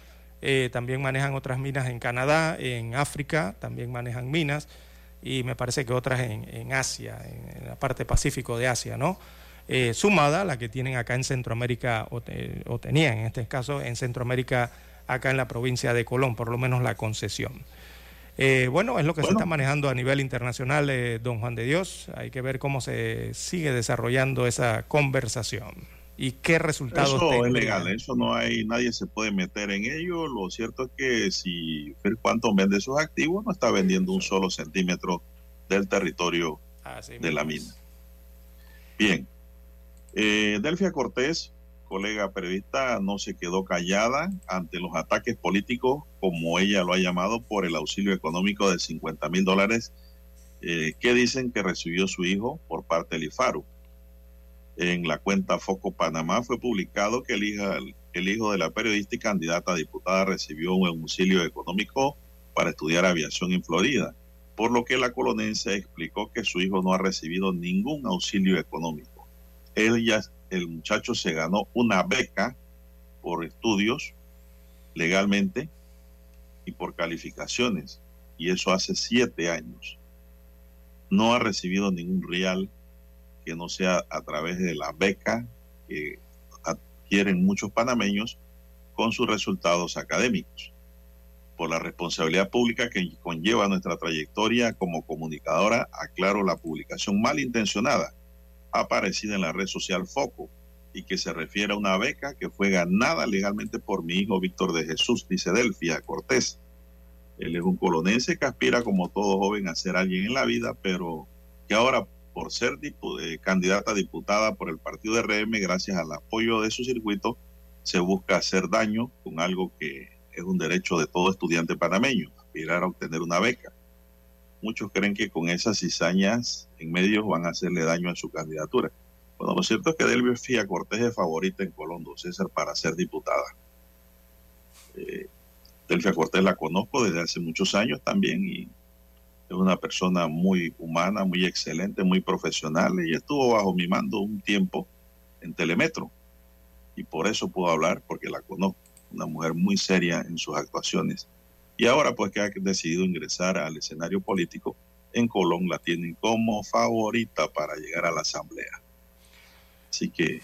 Eh, también manejan otras minas en Canadá, en África, también manejan minas y me parece que otras en, Asia, en, la parte pacífico de Asia, ¿no? Eh, sumada a la que tienen acá en Centroamérica, o, o, tenían en este caso en Centroamérica, acá en la provincia de Colón, por lo menos la concesión. Eh, bueno, es lo que se está manejando a nivel internacional, eh, don Juan de Dios. Hay que ver cómo se sigue desarrollando esa conversación y qué resultados Eso es legal, eso no hay, nadie se puede meter en ello. Lo cierto es que si Quantum vende sus activos, no está vendiendo un solo centímetro del territorio de la mina. Bien, eh, Delfia Cortés, colega periodista, no se quedó callada ante los ataques políticos, como ella lo ha llamado, por el auxilio económico de 50 mil dólares eh, que dicen que recibió su hijo por parte del IFARU. En la cuenta Foco Panamá fue publicado que el, hijo de la periodista y candidata a diputada recibió un auxilio económico para estudiar aviación en Florida, por lo que la colonense explicó que su hijo no ha recibido ningún auxilio económico. Él ya, el muchacho se ganó una beca por estudios legalmente y por calificaciones, y eso hace siete años. No ha recibido ningún real que no sea a través de la beca que adquieren muchos panameños con sus resultados académicos. Por la responsabilidad pública que conlleva nuestra trayectoria como comunicadora, aclaro la publicación malintencionada aparecida en la red social Foco y que se refiere a una beca que fue ganada legalmente por mi hijo Víctor de Jesús, dice Delfia Cortés. Él es un colonense que aspira como todo joven a ser alguien en la vida, pero que ahora por ser eh, candidata a diputada por el partido de RM, gracias al apoyo de su circuito, se busca hacer daño con algo que es un derecho de todo estudiante panameño, aspirar a obtener una beca. Muchos creen que con esas cizañas en medios van a hacerle daño a su candidatura. Bueno, lo cierto es que Delfia Cortés es favorita en Colondo, César, para ser diputada. Eh, Delfia Cortés la conozco desde hace muchos años también y es una persona muy humana, muy excelente, muy profesional y estuvo bajo mi mando un tiempo en Telemetro y por eso puedo hablar porque la conozco, una mujer muy seria en sus actuaciones y ahora pues que ha decidido ingresar al escenario político en Colón la tienen como favorita para llegar a la asamblea. Así que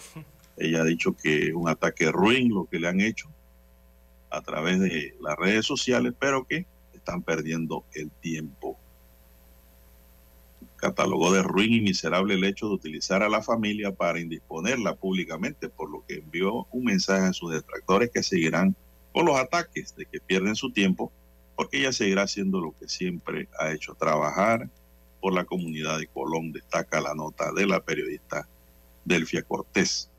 ella ha dicho que es un ataque ruin lo que le han hecho a través de las redes sociales, pero que están perdiendo el tiempo. Catalogó de ruin y miserable el hecho de utilizar a la familia para indisponerla públicamente, por lo que envió un mensaje a sus detractores que seguirán con los ataques de que pierden su tiempo, porque ella seguirá haciendo lo que siempre ha hecho, trabajar por la comunidad de Colón, destaca la nota de la periodista Delfia Cortés.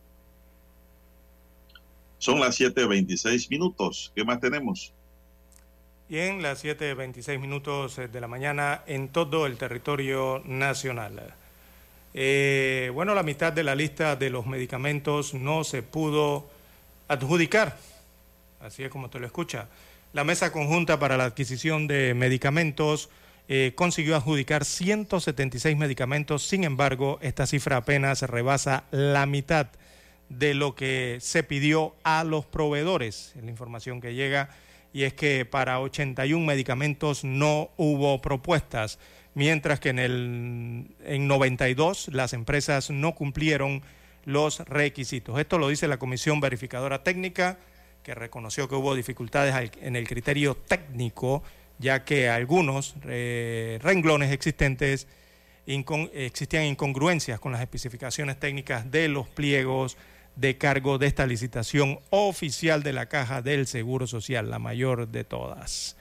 Son las 7.26 minutos. ¿Qué más tenemos? Bien, las 7.26 minutos eh, de la mañana en todo el territorio nacional. Eh, bueno, la mitad de la lista de los medicamentos no se pudo adjudicar, así es como te lo escucha. La Mesa Conjunta para la Adquisición de Medicamentos eh, consiguió adjudicar 176 medicamentos, sin embargo, esta cifra apenas rebasa la mitad de lo que se pidió a los proveedores. Es la información que llega y es que para 81 medicamentos no hubo propuestas, mientras que en, el, en 92 las empresas no cumplieron los requisitos. Esto lo dice la Comisión Verificadora Técnica, que reconoció que hubo dificultades en el criterio técnico, ya que algunos eh, renglones existentes existían incongruencias con las especificaciones técnicas de los pliegos de cargo de esta licitación oficial de la Caja del Seguro Social, la mayor de todas.